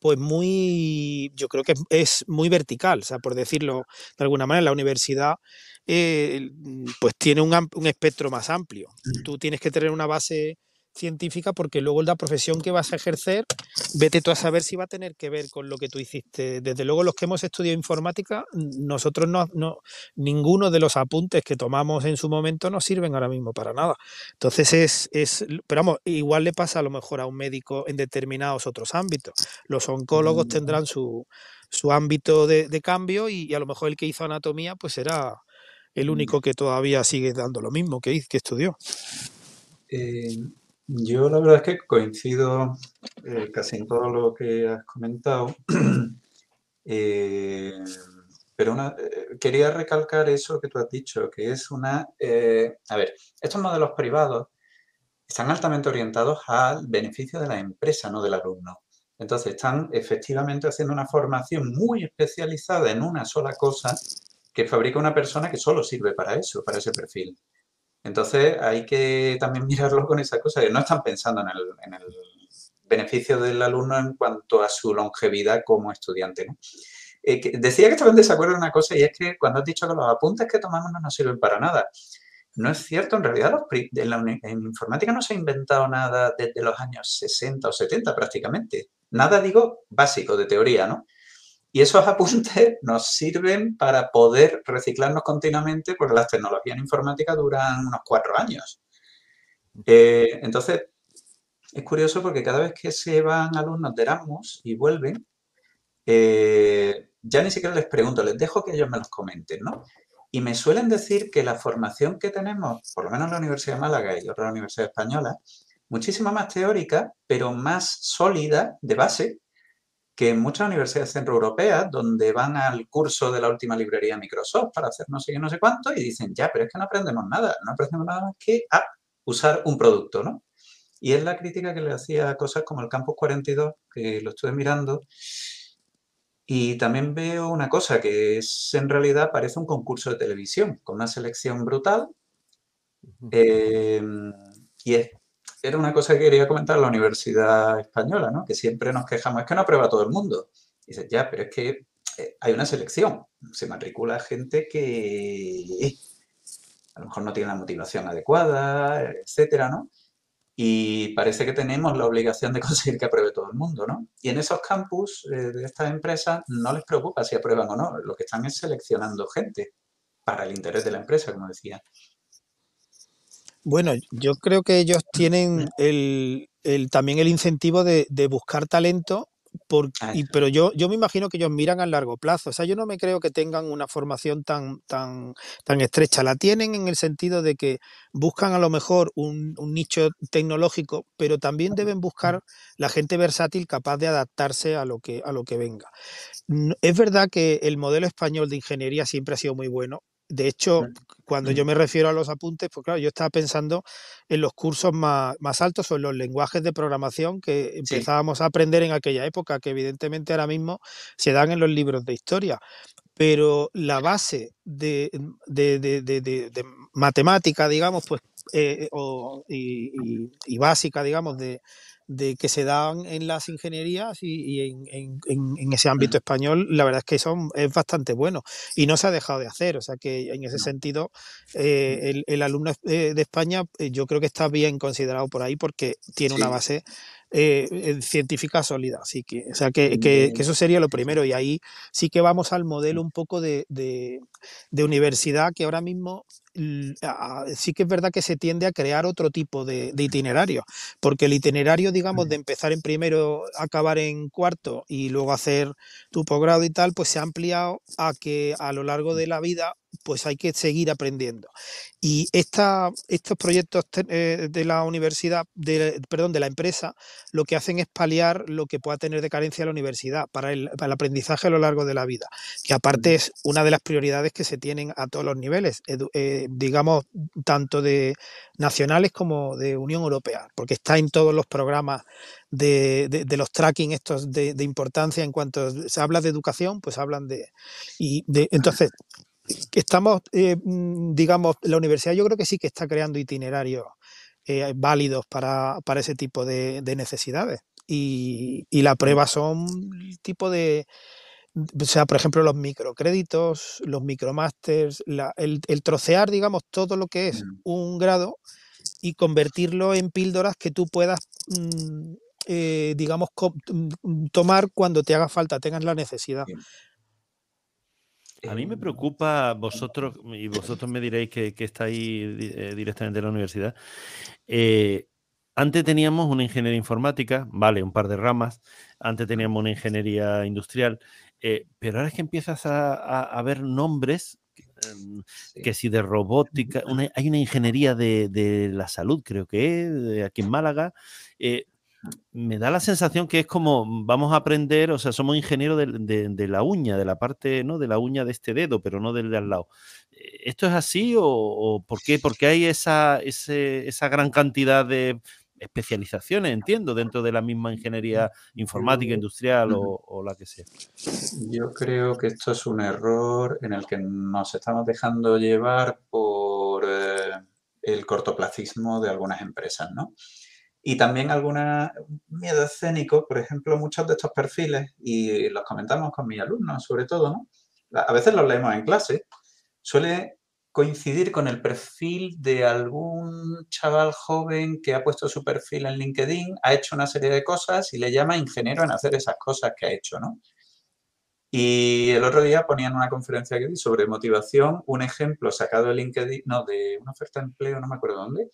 pues muy, yo creo que es muy vertical, o sea, por decirlo de alguna manera, la universidad eh, pues tiene un, un espectro más amplio. Tú tienes que tener una base científica porque luego la profesión que vas a ejercer, vete tú a saber si va a tener que ver con lo que tú hiciste. Desde luego los que hemos estudiado informática, nosotros no, no ninguno de los apuntes que tomamos en su momento nos sirven ahora mismo para nada. Entonces es, es, pero vamos, igual le pasa a lo mejor a un médico en determinados otros ámbitos. Los oncólogos mm. tendrán su, su ámbito de, cambio y, a lo mejor el que hizo anatomía pues será el mm. único que todavía sigue dando lo mismo que, que estudió. Eh, yo la verdad es que coincido eh, casi en todo lo que has comentado, eh, pero eh, quería recalcar eso que tú has dicho, que es una... a ver, estos modelos privados están altamente orientados al beneficio de la empresa, no del alumno. Entonces están efectivamente haciendo una formación muy especializada en una sola cosa que fabrica una persona que solo sirve para eso, para ese perfil. Entonces hay que también mirarlo con esa cosa, que no están pensando en el, beneficio del alumno en cuanto a su longevidad como estudiante. Eh, decía que estaba en desacuerdo en una cosa y es que cuando has dicho que los apuntes que tomamos no nos sirven para nada. No es cierto, en realidad en, la, en informática no se ha inventado nada desde los años 60 o 70 prácticamente. Nada, digo, básico de teoría, ¿no? Y esos apuntes nos sirven para poder reciclarnos continuamente porque las tecnologías en informática duran unos cuatro años. Eh, entonces, es curioso porque cada vez que se van alumnos de Erasmus y vuelven, eh, ya ni siquiera les pregunto, les dejo que ellos me los comenten, ¿no? Y me suelen decir que la formación que tenemos, por lo menos en la Universidad de Málaga y otra Universidad Española, muchísima más teórica, pero más sólida de base que en muchas universidades centroeuropeas, donde van al curso de la última librería Microsoft para hacer no sé qué, no sé cuánto, y dicen, ya, pero es que no aprendemos nada, no aprendemos nada más que a usar un producto, ¿no? Y es la crítica que le hacía a cosas como el Campus 42, que lo estuve mirando, y también veo una cosa que es, en realidad, parece un concurso de televisión, con una selección brutal, eh, y es era una cosa que quería comentar la Universidad Española, ¿no? Que siempre nos quejamos, es que no aprueba todo el mundo. Y dices, ya, pero es que eh, hay una selección. Se matricula gente que a lo mejor no tiene la motivación adecuada, etcétera, ¿no? Y parece que tenemos la obligación de conseguir que apruebe todo el mundo, ¿no? Y en esos campus eh, de estas empresas no les preocupa si aprueban o no. Lo que están es seleccionando gente para el interés de la empresa, como decía. Bueno, yo creo que ellos tienen el, también el incentivo de, buscar talento Ah, y- pero yo, yo me imagino que ellos miran a largo plazo. O sea, yo no me creo que tengan una formación tan, tan, tan estrecha. La tienen en el sentido de que buscan a lo mejor un, un nicho tecnológico, pero también deben buscar la gente versátil capaz de adaptarse a lo que, a lo que venga. Es verdad que el modelo español de ingeniería siempre ha sido muy bueno. De hecho, Mm. cuando yo me refiero a los apuntes, pues claro, yo estaba pensando en los cursos más, más altos o en los lenguajes de programación que empezábamos a aprender en aquella época, que evidentemente ahora mismo se dan en los libros de historia. Pero la base de, de- de- de- de- de matemática, digamos, pues, eh, o- y, y- y básica, digamos, de, de que se dan en las ingenierías y, y en, en- ese ámbito Mm. español, la verdad es que son, es bastante bueno y no se ha dejado de hacer. O sea que en ese sentido, eh, el, el alumno eh, de España, eh, yo creo que está bien considerado por ahí porque tiene una base eh, científica sólida. Así que, o sea que, que- eso sería lo primero. Y ahí sí que vamos al modelo un poco de, de- de universidad que ahora mismo a- sí que es verdad que se tiende a crear otro tipo de, de itinerario, porque el itinerario, digamos, de empezar en primero, acabar en cuarto y luego hacer tu posgrado y tal, pues se ha ampliado a que a lo largo de la vida pues hay que seguir aprendiendo. Y esta, estos proyectos eh, de la universidad, de, perdón, de la empresa, lo que hacen es paliar lo que pueda tener de carencia la universidad para el, para el aprendizaje a lo largo de la vida, que aparte es una de las prioridades que se tienen a todos los niveles, eh, digamos, tanto de nacionales como de Unión Europea, porque está en todos los programas de, de- de los tracking estos de, de importancia en cuanto se habla de educación, pues hablan de... Y de entonces, estamos, eh, mm, digamos, la universidad yo creo que sí que está creando itinerarios eh, válidos para, para ese tipo de, de necesidades. Y, y la prueba son el tipo de, o sea, por ejemplo, los microcréditos, los micromasters, la- el, el trocear, digamos, todo lo que es un grado y convertirlo en píldoras que tú puedas, mm, eh, digamos, mm, tomar cuando te haga falta, tengas la necesidad. A mí me Eh, preocupa vosotros, y vosotros me diréis que, que estáis di- eh, directamente en la universidad. eh, antes teníamos una ingeniería informática, vale, un par de ramas. Antes teníamos una ingeniería industrial. eh, pero ahora es que empiezas a, a- a ver nombres, em, sí. que si de robótica, una- hay una ingeniería de, de la salud, creo que es, de aquí en Málaga. eh, me da la sensación que es como vamos a aprender, o sea, somos ingenieros de, de- de la uña, de la parte, ¿no? De la uña de este dedo, pero no del de al lado. Eh, ¿Esto es así o, o por qué? Porque hay esa, ese- esa gran cantidad de especializaciones, entiendo, dentro de la misma ingeniería informática, Yo- industrial o la que sea. Yo creo que esto es un error en el que nos estamos dejando llevar por eh, el cortoplacismo de algunas empresas, ¿no? Y también alguna miedo escénico, por ejemplo, muchos de estos perfiles, y los comentamos con mis alumnos sobre todo, ¿no? A veces los leemos en clase, suele coincidir con el perfil de algún chaval joven que ha puesto su perfil en LinkedIn, ha hecho una serie de cosas y le llama ingeniero en hacer esas cosas que ha hecho, ¿no? Y el otro día ponían una conferencia que di sobre motivación, un ejemplo sacado de LinkedIn, no, de una oferta de empleo, no me acuerdo dónde,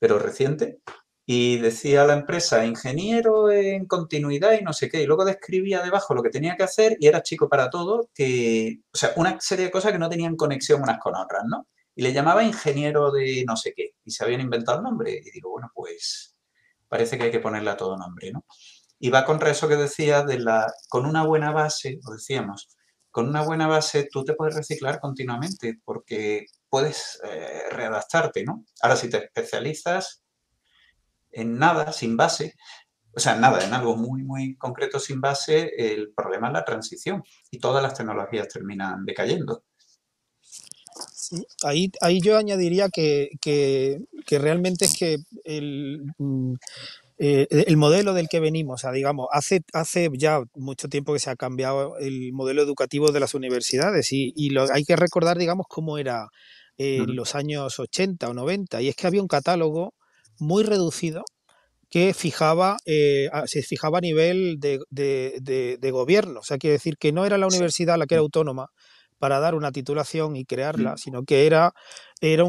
pero reciente, y decía la empresa ingeniero en continuidad y no sé qué, y luego describía debajo lo que tenía que hacer y era chico para todo, que, o sea, una serie de cosas que no tenían conexión unas con otras, ¿no? Y le llamaba ingeniero de no sé qué, y se habían inventado el nombre, y digo, bueno, pues parece que hay que ponerle a todo nombre, ¿no? Y va contra eso que decía de la, con una buena base, lo decíamos, con una buena base tú te puedes reciclar continuamente porque puedes eh, readaptarte, ¿no? Ahora, si te especializas en nada, sin base, o sea, en nada, en algo muy, muy concreto sin base, el problema es la transición y todas las tecnologías terminan decayendo. Sí, ahí, ahí yo añadiría que, que- que realmente es que el, mm, eh, el modelo del que venimos, o sea, digamos, hace, hace ya mucho tiempo que se ha cambiado el modelo educativo de las universidades y, y lo, hay que recordar, digamos, cómo era en Ujú. los años 80 o 90 y es que había un catálogo muy reducido que fijaba, eh, se fijaba a nivel de, de- de- de gobierno. O sea, quiere decir que no era la universidad la que era autónoma, para dar una titulación y crearla, sino que era, era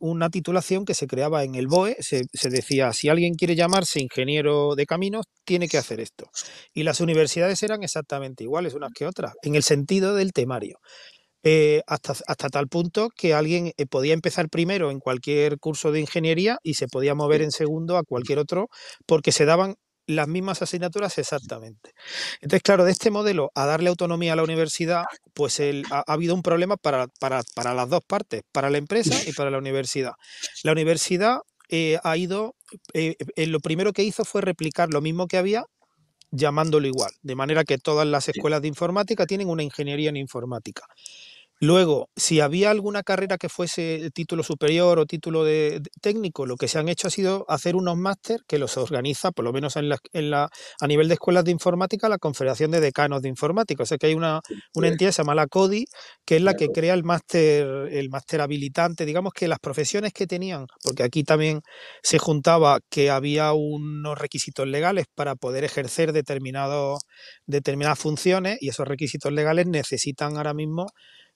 una titulación que se creaba en el BOE, se, se, decía, si alguien quiere llamarse ingeniero de caminos, tiene que hacer esto. Y las universidades eran exactamente iguales unas que otras, en el sentido del temario. Eh, hasta, hasta tal punto que alguien eh, podía empezar primero en cualquier curso de ingeniería y se podía mover en segundo a cualquier otro porque se daban las mismas asignaturas exactamente. Entonces, claro, de este modelo a darle autonomía a la universidad, pues ha, habido un problema para, las dos partes, para la empresa y para la universidad. La universidad eh, ha ido, lo primero que hizo fue replicar lo mismo que había llamándolo igual, de manera que todas las escuelas de informática tienen una ingeniería en informática. Luego, si había alguna carrera que fuese título superior o título de, técnico, lo que se han hecho ha sido hacer unos máster que los organiza, por lo menos en la, a nivel de escuelas de informática, la Confederación de Decanos de Informática. O sea que hay una, una entidad que se llama la CODI, que es la que crea el máster, el máster habilitante. Digamos que las profesiones que tenían, porque aquí también se juntaba que había unos requisitos legales para poder ejercer determinados, determinadas funciones, y esos requisitos legales necesitan ahora mismo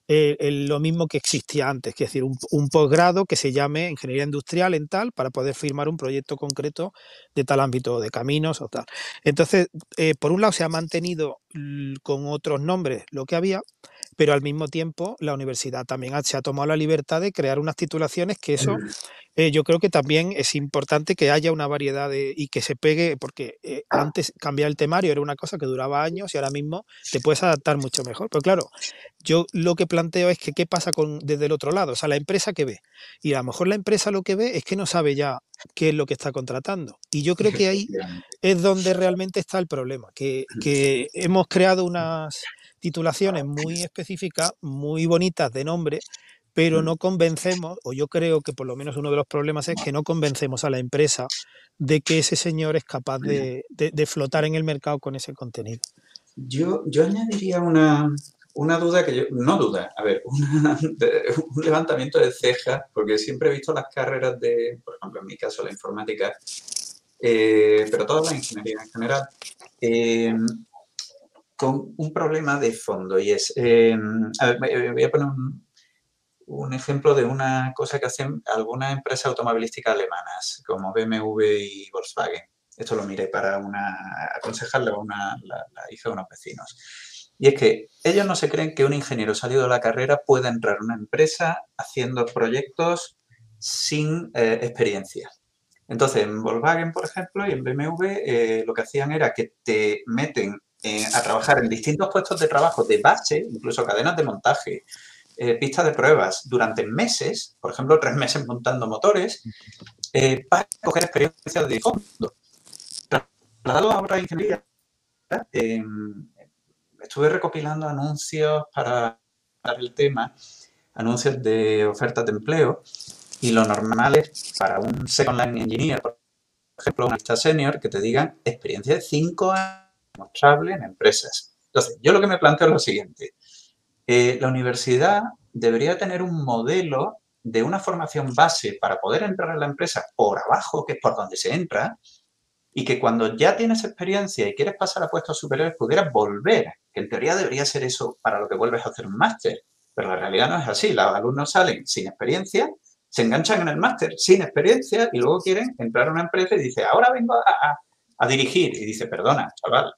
eh, lo mismo que existía antes, que es decir, un, posgrado que se llame Ingeniería Industrial en tal, para poder firmar un proyecto concreto de tal ámbito, de caminos o tal. Entonces, eh, por un lado se ha mantenido con otros nombres lo que había, pero al mismo tiempo la universidad también se ha tomado la libertad de crear unas titulaciones que eso eh, yo creo que también es importante que haya una variedad de, y que se pegue, porque eh, antes cambiar el temario era una cosa que duraba años y ahora mismo te puedes adaptar mucho mejor. Pero claro, yo lo que planteo es que qué pasa con, desde el otro lado, o sea, la empresa que ve. Y a lo mejor la empresa lo que ve es que no sabe ya qué es lo que está contratando. Y yo creo que ahí es donde realmente está el problema, que, que hemos creado unas titulaciones muy específicas, muy bonitas de nombre, pero no convencemos, o yo creo que por lo menos uno de los problemas es que no convencemos a la empresa de que ese señor es capaz de, flotar en el mercado con ese contenido. Yo, yo añadiría una, duda que yo, no duda, a ver, un levantamiento de cejas, porque siempre he visto las carreras de, por ejemplo, en mi caso la informática, eh, pero toda la ingeniería en general, eh, con un problema de fondo y es, eh, a ver, voy a poner un, ejemplo de una cosa que hacen algunas empresas automovilísticas alemanas, como BMW y Volkswagen. Esto lo miré para una, aconsejarle a una, la, hija de unos vecinos. Y es que ellos no se creen que un ingeniero salido de la carrera pueda entrar en una empresa haciendo proyectos sin eh, experiencia. Entonces, en Volkswagen, por ejemplo, y en BMW, eh, lo que hacían era que te meten eh, a trabajar en distintos puestos de trabajo de base, incluso cadenas de montaje, eh, pistas de pruebas durante meses, por ejemplo, tres meses montando motores, eh, para coger experiencia de fondo. Trasladado a otra ingeniería, em, estuve recopilando anuncios para el tema, anuncios de ofertas de empleo, y lo normal es para un second line engineer, por ejemplo, un artista senior, que te digan experiencia de cinco años mostrable en empresas. Entonces, yo lo que me planteo es lo siguiente. Eh, la universidad debería tener un modelo de una formación base para poder entrar en la empresa por abajo, que es por donde se entra, y que cuando ya tienes experiencia y quieres pasar a puestos superiores pudieras volver, que en teoría debería ser eso para lo que vuelves a hacer un máster, pero la realidad no es así, los alumnos salen sin experiencia, se enganchan en el máster sin experiencia y luego quieren entrar a una empresa y dice, ahora vengo a, a dirigir, y dice, perdona, chaval,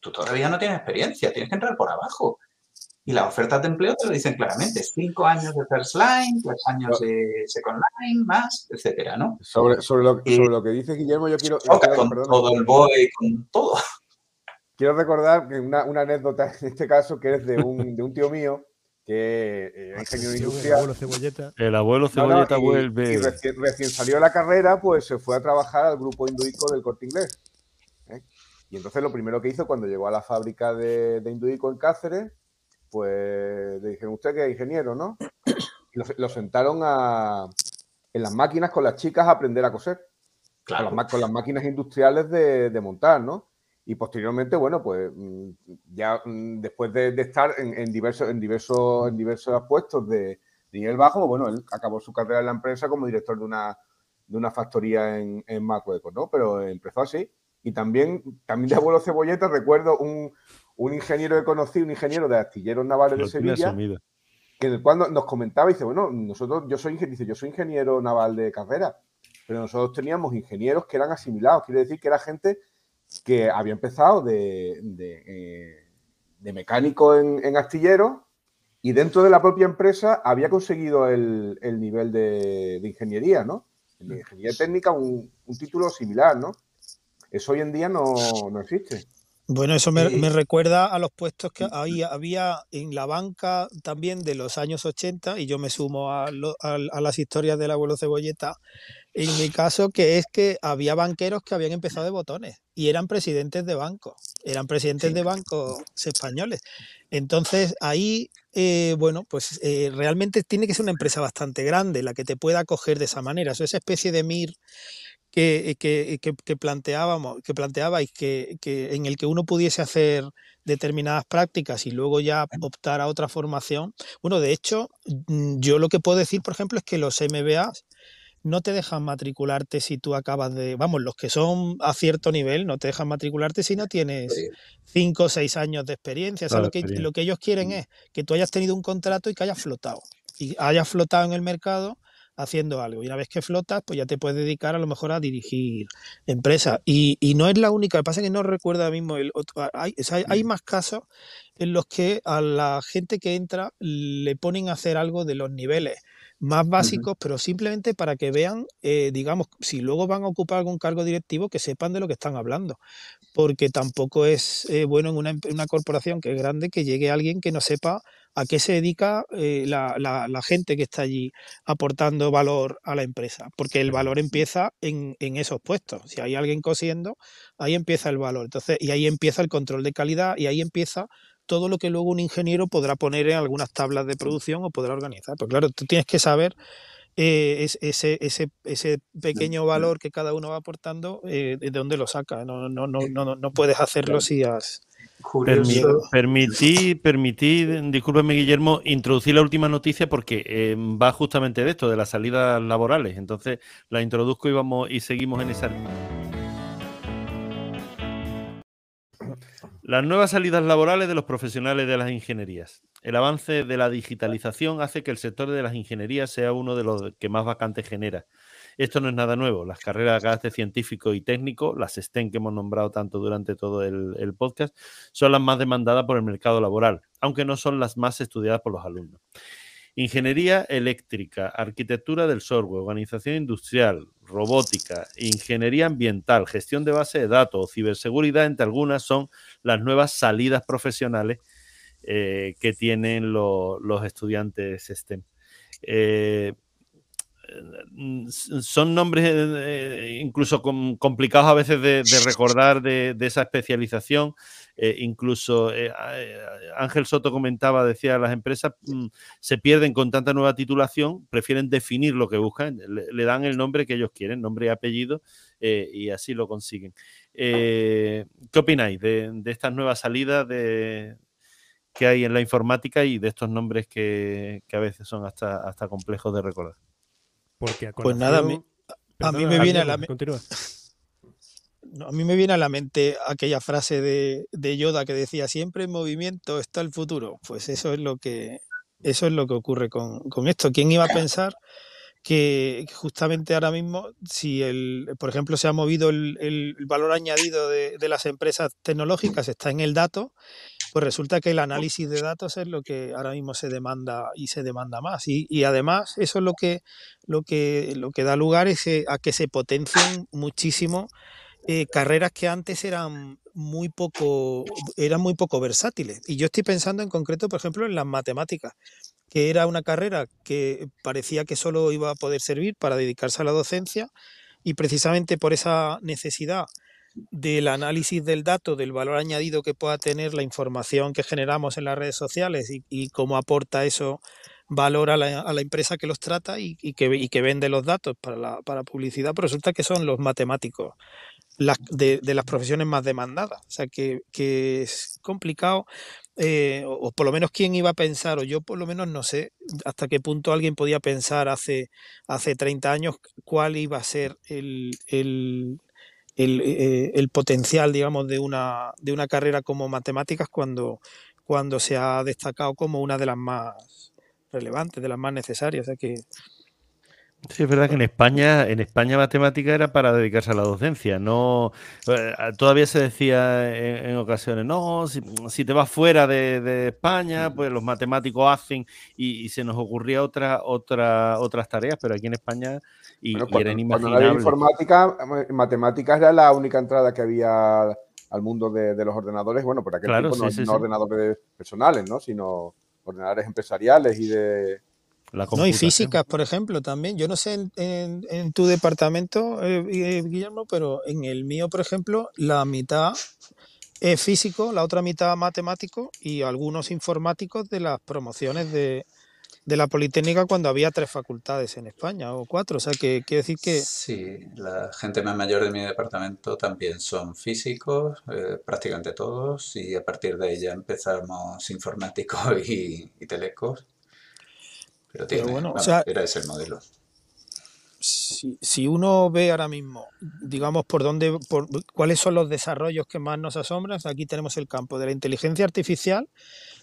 tú todavía no tienes experiencia, tienes que entrar por abajo. Y las ofertas de empleo te lo dicen claramente, cinco años de first line, tres años de second line, más, etcétera, ¿no? Sobre, sobre, lo, sobre lo, que dice Guillermo, yo quiero... con todo el BOE, con todo. Quiero recordar una, una, anécdota en este caso que es de un, de un tío mío que es ah, ingeniero industrial. El abuelo Cebolleta. El abuelo Cebolleta vuelve. Y recién, recién, salió de la carrera, pues se fue a trabajar al grupo Induico del Corte Inglés. Y entonces lo primero que hizo cuando llegó a la fábrica de, de Induico en Cáceres pues le dijeron, usted que es ingeniero, ¿no? Y lo, sentaron a, en las máquinas con las chicas a aprender a coser. Con, las, máquinas industriales de, montar, ¿no? Y posteriormente, bueno, pues mm, ya mm, después de, estar en, diversos, en, diversos, en diversos puestos de, nivel bajo, bueno, él acabó su carrera en la empresa como director de una, de una factoría en, en Marruecos, ¿no? Pero empezó así. Y también, también de abuelo cebolleta recuerdo un, un ingeniero que conocí, un ingeniero de astilleros navales de Sevilla, que en el cual nos comentaba y dice, bueno, nosotros, yo soy, dice, yo soy ingeniero naval de carrera, pero nosotros teníamos ingenieros que eran asimilados, quiere decir que era gente que había empezado de, de, mecánico en, astillero y dentro de la propia empresa había conseguido el, nivel de, ingeniería, ¿no? En ingeniería técnica un, un, título similar, ¿no? Eso hoy en día no, no existe. Bueno, eso me, recuerda a los puestos que había, había, en la banca también de los años 80, y yo me sumo a, las historias del abuelo Cebolleta, en mi caso, que es que había banqueros que habían empezado de botones y eran presidentes de bancos, eran presidentes de bancos españoles. Entonces, ahí, eh, bueno, pues eh, realmente tiene que ser una empresa bastante grande la que te pueda acoger de esa manera. esa especie de MIR que, que, que, planteábamos, que planteabais que, que, en el que uno pudiese hacer determinadas prácticas y luego ya optar a otra formación. Bueno, de hecho, mm, yo lo que puedo decir, por ejemplo, es que los MBAs no te dejan matricularte si tú acabas de, vamos, los que son a cierto nivel no te dejan matricularte si no tienes cinco o seis años de experiencia. O sea, lo, que, lo que ellos quieren es que tú hayas tenido un contrato y que hayas flotado. Y hayas flotado en el mercado haciendo algo. Y una vez que flotas, pues ya te puedes dedicar a lo mejor a dirigir empresas. Y, no es la única, lo que pasa es que no recuerdo ahora mismo, el otro, hay, hay, más casos en los que a la gente que entra le ponen a hacer algo de los niveles más básicos, pero simplemente para que vean, eh, digamos, si luego van a ocupar algún cargo directivo, que sepan de lo que están hablando. Porque tampoco es eh, bueno en una, en una corporación que es grande que llegue alguien que no sepa a qué se dedica eh, la, la, gente que está allí aportando valor a la empresa, porque el valor empieza en, en, esos puestos. Si hay alguien cosiendo, ahí empieza el valor. Entonces, y ahí empieza el control de calidad y ahí empieza todo lo que luego un ingeniero podrá poner en algunas tablas de producción o podrá organizar. Pero claro, tú tienes que saber eh, ese, ese, ese, pequeño valor que cada uno va aportando, eh, de dónde lo saca. No, no, no, no, no puedes hacerlo si has Permití, permití, discúlpeme Guillermo, introducir la última noticia porque eh, va justamente de esto, de las salidas laborales. Entonces la introduzco y vamos y seguimos en esa. Las nuevas salidas laborales de los profesionales de las ingenierías. El avance de la digitalización hace que el sector de las ingenierías sea uno de los que más vacantes genera esto no es nada nuevo. Las carreras de carácter científico y técnico, las STEM que hemos nombrado tanto durante todo el, podcast, son las más demandadas por el mercado laboral, aunque no son las más estudiadas por los alumnos. Ingeniería eléctrica, arquitectura del software, organización industrial, robótica, ingeniería ambiental, gestión de base de datos ciberseguridad, entre algunas, son las nuevas salidas profesionales eh, que tienen los estudiantes STEM. Eh, son nombres eh, incluso complicados a veces de, recordar de, esa especialización. Eh, incluso eh, Ángel Soto comentaba, decía, las empresas mm, se pierden con tanta nueva titulación, prefieren definir lo que buscan, le, dan el nombre que ellos quieren, nombre y apellido, y así lo consiguen. ¿Qué opináis de, estas nuevas salidas de, que hay en la informática y de estos nombres que, a veces son hasta, hasta complejos de recordar? Pues nada, a mí, me viene a la mente. a mí me viene a la mente aquella frase de, Yoda que decía siempre en movimiento está el futuro. Pues eso es lo que eso es lo que ocurre con, esto. ¿Quién iba a pensar que justamente ahora mismo, si el, por ejemplo, se ha movido el, valor añadido de, de, las empresas tecnológicas, está en el dato, pues resulta que el análisis de datos es lo que ahora mismo se demanda y se demanda más. Y, además eso es lo que, lo que, lo que da lugar es, a que se potencien muchísimo eh, carreras que antes eran muy poco, eran muy poco versátiles. Y yo estoy pensando en concreto, por ejemplo, en las matemáticas, que era una carrera que parecía que solo iba a poder servir para dedicarse a la docencia y precisamente por esa necesidad del análisis del dato, del valor añadido que pueda tener la información que generamos en las redes sociales y, cómo aporta eso valor a la, a la, empresa que los trata y, que, que, vende los datos para la para publicidad, pero resulta que son los matemáticos las, de, las profesiones más demandadas. O sea, que, es complicado, eh, o, por lo menos quién iba a pensar, o yo por lo menos no sé hasta qué punto alguien podía pensar hace, hace 30 años cuál iba a ser el, eh, el, potencial, digamos, de una, de una carrera como matemáticas cuando, cuando se ha destacado como una de las más relevantes, de las más necesarias. Que Sí, es verdad que en España, en España matemática era para dedicarse a la docencia. No, eh, todavía se decía en, ocasiones, no, si, te vas fuera de, España, pues los matemáticos hacen y, se nos ocurría otra, otra, otras tareas, pero aquí en España y, era inimaginable. informática, matemáticas era la única entrada que había al mundo de, los ordenadores. Bueno, por aquel tiempo no, ordenadores personales, ¿no? Sino ordenadores empresariales y de no, y físicas, por ejemplo, también. Yo no sé en, tu departamento, eh, eh, Guillermo, pero en el mío, por ejemplo, la mitad es físico, la otra mitad matemático y algunos informáticos de las promociones de, la Politécnica cuando había tres facultades en España o cuatro. O sea, que quiere decir que... Sí, la gente más mayor de mi departamento también son físicos, eh, prácticamente todos, y a partir de ahí ya empezamos informáticos y, y telecos. Pero, bueno, o sea, era ese el modelo. Si, uno ve ahora mismo, digamos, por dónde, por, cuáles son los desarrollos que más nos asombran, aquí tenemos el campo de la inteligencia artificial,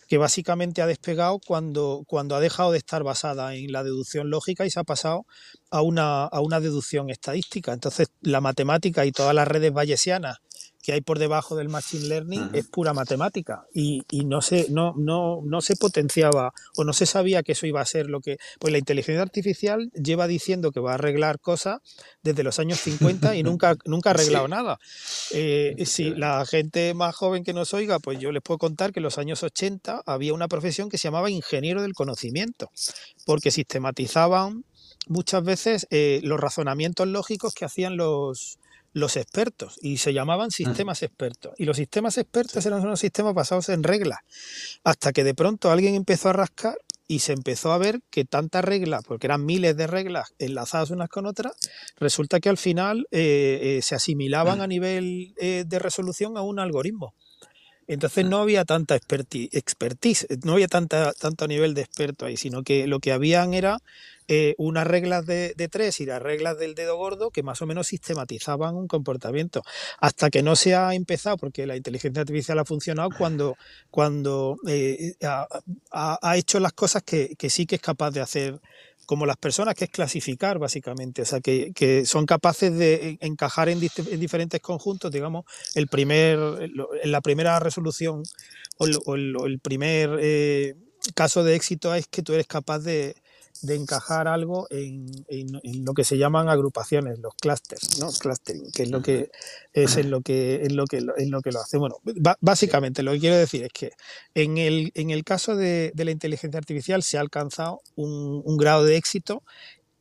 que básicamente ha despegado cuando, cuando ha dejado de estar basada en la deducción lógica y se ha pasado a una, a una deducción estadística. Entonces, la matemática y todas las redes bayesianas que hay por debajo del machine learning es pura matemática. Y, no, se, no, no, no se potenciaba o no se sabía que eso iba a ser lo que... Pues la inteligencia artificial lleva diciendo que va a arreglar cosas desde los años 50 y nunca, nunca ha arreglado nada. Eh, si la gente más joven que nos oiga, pues yo les puedo contar que en los años 80 había una profesión que se llamaba ingeniero del conocimiento, porque sistematizaban muchas veces eh, los razonamientos lógicos que hacían los, los expertos y se llamaban sistemas expertos. Y los sistemas expertos eran unos sistemas basados en reglas. Hasta que de pronto alguien empezó a rascar y se empezó a ver que tantas reglas, porque eran miles de reglas enlazadas unas con otras, resulta que al final eh, eh, se asimilaban a nivel eh, de resolución a un algoritmo. Entonces no había tanta expertise, no había tanta, tanto nivel de experto ahí, sino que lo que habían era eh, unas reglas de, tres y las reglas del dedo gordo que más o menos sistematizaban un comportamiento. Hasta que no se ha empezado, porque la inteligencia artificial ha funcionado cuando, cuando eh, ha, hecho las cosas que, sí que es capaz de hacer como las personas, que es clasificar básicamente, o sea, que, son capaces de encajar en, diferentes conjuntos, digamos, el primer, la primera resolución o el, primer eh, caso de éxito es que tú eres capaz de, de encajar algo en, lo que se llaman agrupaciones, los clusters, ¿no? Clustering, que es lo que es en lo que en lo que en lo que lo hace. Bueno, básicamente lo que quiero decir es que en el, en el caso de, la inteligencia artificial se ha alcanzado un, un grado de éxito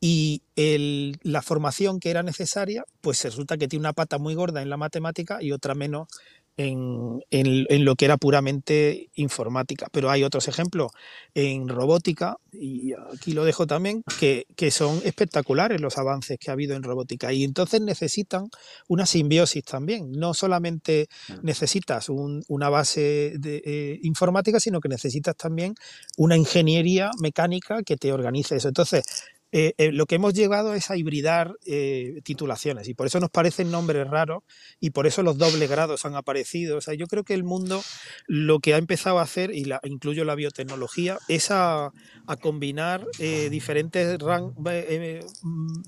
y el, la formación que era necesaria, pues resulta que tiene una pata muy gorda en la matemática y otra menos en, en, lo que era puramente informática. Pero hay otros ejemplos en robótica, y aquí lo dejo también, que, que, son espectaculares los avances que ha habido en robótica. Y entonces necesitan una simbiosis también. No solamente mm. necesitas una base de, eh, informática, sino que necesitas también una ingeniería mecánica que te organice eso. Entonces, eh, eh, lo que hemos llegado es a hibridar eh, titulaciones y por eso nos parecen nombres raros y por eso los dobles grados han aparecido. O sea, yo creo que el mundo lo que ha empezado a hacer, y la, incluyo la biotecnología, es a, combinar diferentes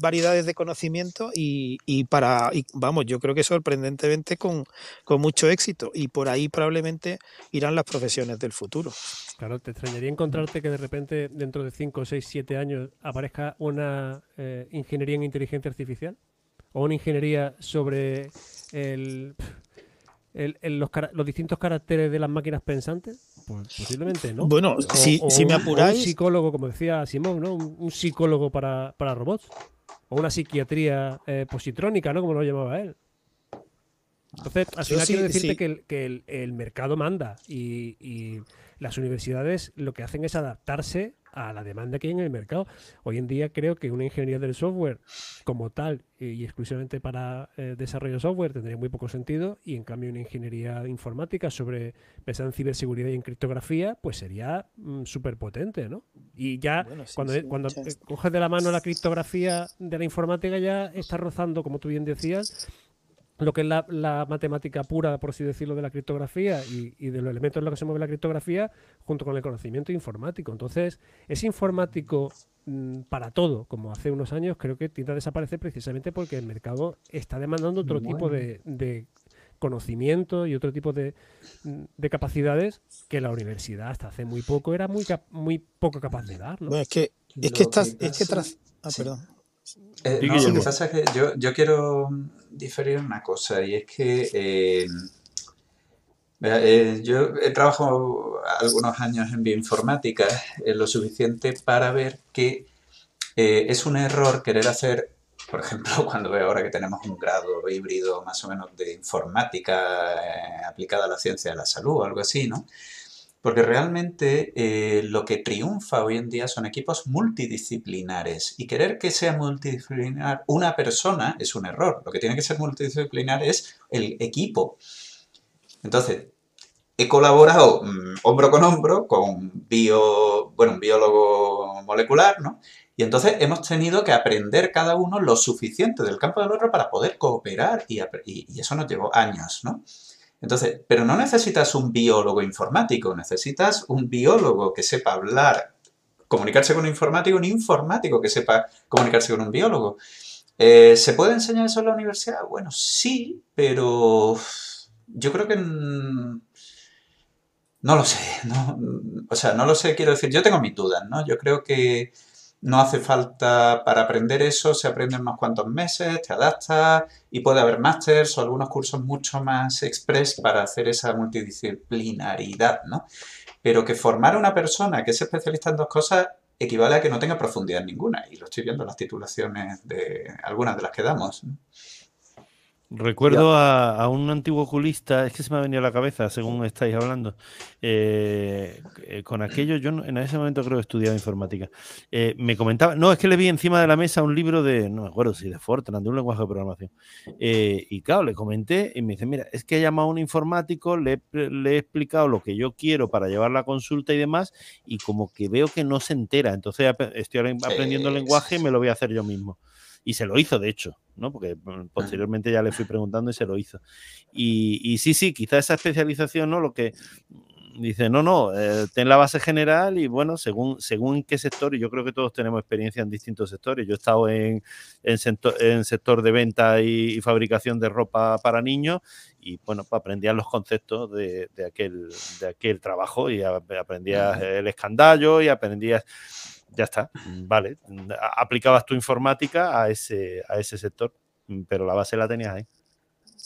variedades de conocimiento y, para, vamos, yo creo que sorprendentemente con, con mucho éxito y por ahí probablemente irán las profesiones del futuro. Claro, te extrañaría encontrarte que de repente dentro de 5, 6, 7 años aparezca una eh, ingeniería en inteligencia artificial o una ingeniería sobre el, los, distintos caracteres de las máquinas pensantes. Pues posiblemente, ¿no? Bueno, si, me apuráis. Un psicólogo, como decía Simón, ¿no? Un, psicólogo para, robots. O una psiquiatría eh, positrónica, ¿no? Como lo llamaba él. Entonces, al final quiero decirte que, el, mercado manda y las universidades lo que hacen es adaptarse a la demanda que hay en el mercado. Hoy en día creo que una ingeniería del software como tal y exclusivamente para eh, desarrollo de software tendría muy poco sentido y en cambio una ingeniería informática sobre pensar en ciberseguridad y en criptografía pues sería mm, súper potente, ¿no? Y ya cuando, cuando coges de la mano la criptografía de la informática ya está rozando, como tú bien decías, lo que es la, matemática pura, por así decirlo, de la criptografía y, de los elementos en los que se mueve la criptografía, junto con el conocimiento informático. Entonces, ese informático mm, para todo, como hace unos años, creo que tiende a desaparecer precisamente porque el mercado está demandando otro tipo de, conocimiento y otro tipo de, mm, de, capacidades que la universidad hasta hace muy poco era muy, muy poco capaz de dar. Bueno, es que, es que, estás, es que tras... Ah, perdón. Eh, no, lo que pasa es que yo, yo quiero diferir una cosa y es que eh, eh, yo he trabajado algunos años en bioinformática, lo suficiente para ver que es un error querer hacer, por ejemplo, cuando veo ahora que tenemos un grado híbrido más o menos de informática aplicada a la ciencia de la salud o algo así, ¿no? Porque realmente eh, lo que triunfa hoy en día son equipos multidisciplinares y querer que sea multidisciplinar una persona es un error. Lo que tiene que ser multidisciplinar es el equipo. Entonces, he colaborado mm, hombro con hombro con bio, bueno, un biólogo molecular, ¿no? Y entonces hemos tenido que aprender cada uno lo suficiente del campo del otro para poder cooperar y, y eso nos llevó años, ¿no? Entonces, pero no necesitas un biólogo informático, necesitas un biólogo que sepa hablar, comunicarse con un informático, un informático que sepa comunicarse con un biólogo. Eh, ¿Se puede enseñar eso en la universidad? Bueno, sí, pero yo creo que... No lo sé, o sea, no lo sé, quiero decir, yo tengo mis dudas, ¿no? Yo creo que no hace falta, para aprender eso, se aprende en unos cuantos meses, te adaptas y puede haber másters o algunos cursos mucho más express para hacer esa multidisciplinaridad, ¿no? Pero que formar a una persona que es especialista en dos cosas equivale a que no tenga profundidad ninguna. Y lo estoy viendo en las titulaciones de algunas de las que damos. Recuerdo a, un antiguo oculista, es que se me ha venido a la cabeza según estáis hablando, eh, eh, con aquello, yo en ese momento creo que estudiaba informática, eh, me comentaba, no, es que le vi encima de la mesa un libro de, no me acuerdo si de Fortran, de un lenguaje de programación, y claro, le comenté y me dice, mira, es que he llamado a un informático, le, le, he explicado lo que yo quiero para llevar la consulta y demás, y como que veo que no se entera, entonces estoy aprendiendo el lenguaje y me lo voy a hacer yo mismo. Y se lo hizo, de hecho, ¿no? Porque mm, posteriormente ya le fui preguntando y se lo hizo. Y, sí, sí, quizá esa especialización, ¿no? Lo que dice, no, no, eh, ten la base general y bueno, según, según qué sector, y yo creo que todos tenemos experiencia en distintos sectores. Yo he estado en, en, sector, de venta y, fabricación de ropa para niños y bueno, pues aprendías los conceptos de, aquel, de aquel trabajo y aprendías el escandallo y aprendías ya está, vale. Aplicabas tu informática a ese, a ese sector, pero la base la tenías ahí.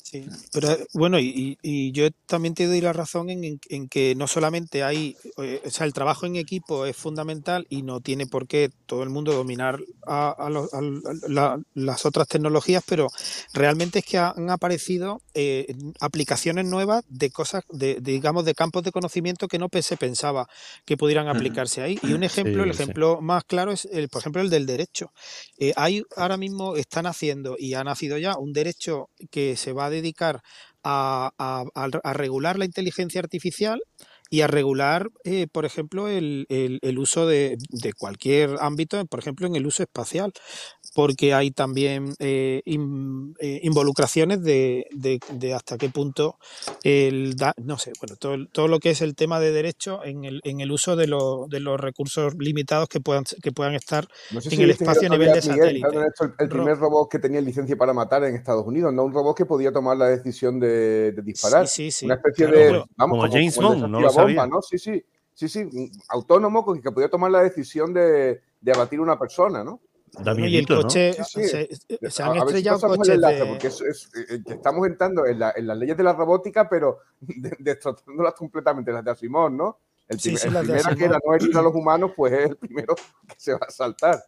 Sí, pero eh, bueno, y, yo también te doy la razón en, que no solamente hay, eh, o sea, el trabajo en equipo es fundamental y no tiene por qué todo el mundo dominar a, las otras tecnologías, pero realmente es que han aparecido eh, aplicaciones nuevas de cosas, de, digamos, de campos de conocimiento que no se pensaba que pudieran aplicarse ahí. Y un ejemplo, el ejemplo más claro es, el, por ejemplo, el del derecho. hay ahora mismo están haciendo y ha nacido ya un derecho que se va a dedicar a, a, regular la inteligencia artificial y a regular, eh, por ejemplo, el, el, uso de, de, cualquier ámbito, por ejemplo, en el uso espacial, porque hay también eh, eh, involucraciones de, de, hasta qué punto el no sé, bueno, todo, todo, lo que es el tema de derecho en el, en el uso de, de los recursos limitados que puedan, que puedan estar en el espacio a nivel de satélite. el, primer robot que tenía licencia para matar en Estados Unidos, no un robot que podía tomar la decisión de, disparar. Sí, sí, Una especie de. Vamos, como, James Bond, no ¿no? Sí, sí, sí, sí, autónomo que podía tomar la decisión de, abatir a una persona, ¿no? Y el coche Se, han estrellado coches porque eh, estamos entrando en, las leyes de la robótica pero destrozándolas completamente las de Asimov, ¿no? El, sí, el primero que era no herir a los humanos pues es el primero que se va a saltar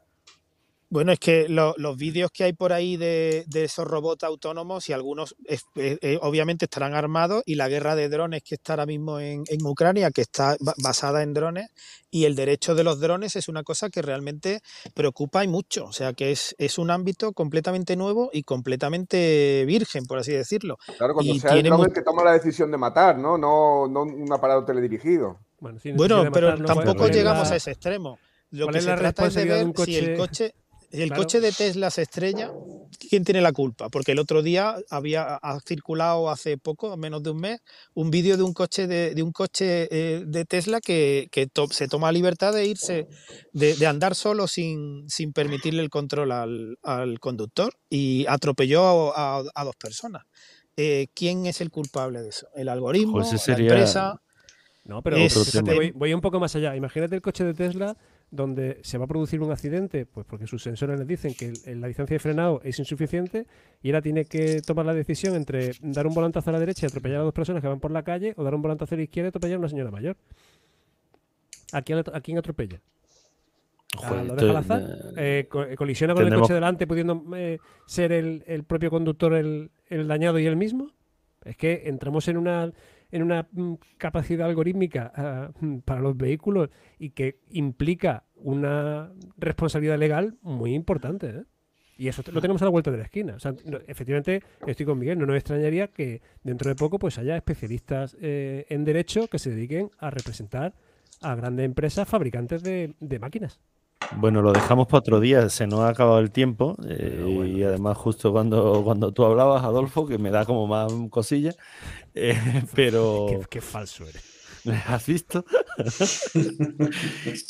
bueno, es que los vídeos que hay por ahí de, esos robots autónomos y algunos eh, obviamente estarán armados y la guerra de drones que está ahora mismo en, Ucrania, que está basada en drones, y el derecho de los drones es una cosa que realmente preocupa y mucho. O sea, que es, es un ámbito completamente nuevo y completamente virgen, por así decirlo. Claro, cuando sea el drone que toma la decisión de matar, ¿no? No, no un aparato teledirigido. Bueno, pero tampoco llegamos a ese extremo. Lo que se trata es de ver si el coche El Claro. coche de Tesla se estrella, ¿quién tiene la culpa? Porque el otro día había ha circulado hace poco, menos de un mes, un vídeo de un coche de, de un coche eh, de Tesla que, que to- se toma la libertad de irse, de, de andar solo sin, sin permitirle el control al, al conductor y atropelló a, a- a dos personas. Eh, ¿Quién es el culpable de eso? ¿El algoritmo? Pues ¿La empresa? No, pero Es- fíjate, voy, voy un poco más allá. Imagínate el coche de Tesla donde se va a producir un accidente, pues porque sus sensores les dicen que la distancia de frenado es insuficiente y ahora tiene que tomar la decisión entre dar un volantazo a la derecha y atropellar a dos personas que van por la calle o dar un volantazo a la izquierda y atropellar a una señora mayor. ¿A quién, ¿a quién atropella? Joder, ¿Lo deja al azar? Eh, co- ¿Colisiona con el coche delante pudiendo eh, ser el, el propio conductor el, el dañado y el mismo? Es que entramos en una, en una mm, capacidad algorítmica ah, mm, para los vehículos y que implica una responsabilidad legal muy importante. ¿eh? Y eso lo tenemos a la vuelta de la esquina. Efectivamente, estoy con Miguel, no nos extrañaría que dentro de poco pues haya especialistas eh, en derecho que se dediquen a representar a grandes empresas fabricantes de máquinas. Bueno, lo dejamos para otro día, se nos ha acabado el tiempo eh, y además justo cuando, cuando tú hablabas, Adolfo, que me da como más cosilla, eh, pero... Qué, qué falso eres. ¿Has visto?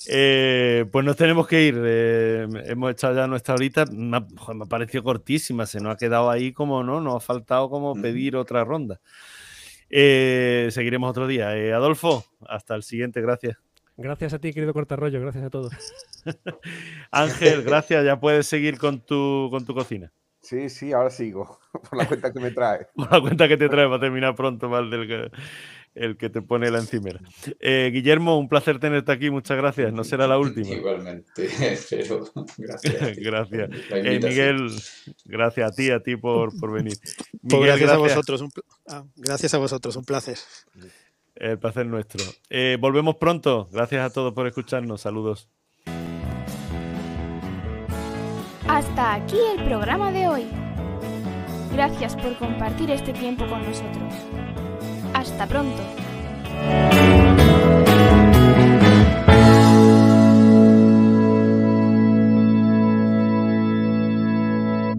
Eh, pues nos tenemos que ir. eh, hemos echado ya nuestra horita. Me ha, joder, me ha parecido cortísima. Se nos ha quedado ahí como no. Nos ha faltado como pedir otra ronda. Eh, seguiremos otro día. Adolfo, hasta el siguiente. Gracias. Gracias a ti, querido Cortarrollo. Gracias a todos. Ángel, gracias. Ya puedes seguir con tu, con tu cocina. Sí, sí, ahora sigo, por la cuenta que me trae. Por la cuenta que te trae para terminar pronto, más del que, el que te pone la encimera. Eh, Guillermo, un placer tenerte aquí. Muchas gracias. No será la última. Igualmente, pero gracias. a Gracias. Eh. Miguel, gracias a ti, a ti por, por venir. Pues Miguel, gracias, a vosotros. un ah, gracias a vosotros, un placer. El placer nuestro. Eh, volvemos pronto. Gracias a todos por escucharnos. Saludos. Hasta aquí el programa de hoy. Gracias por compartir este tiempo con nosotros. Hasta pronto.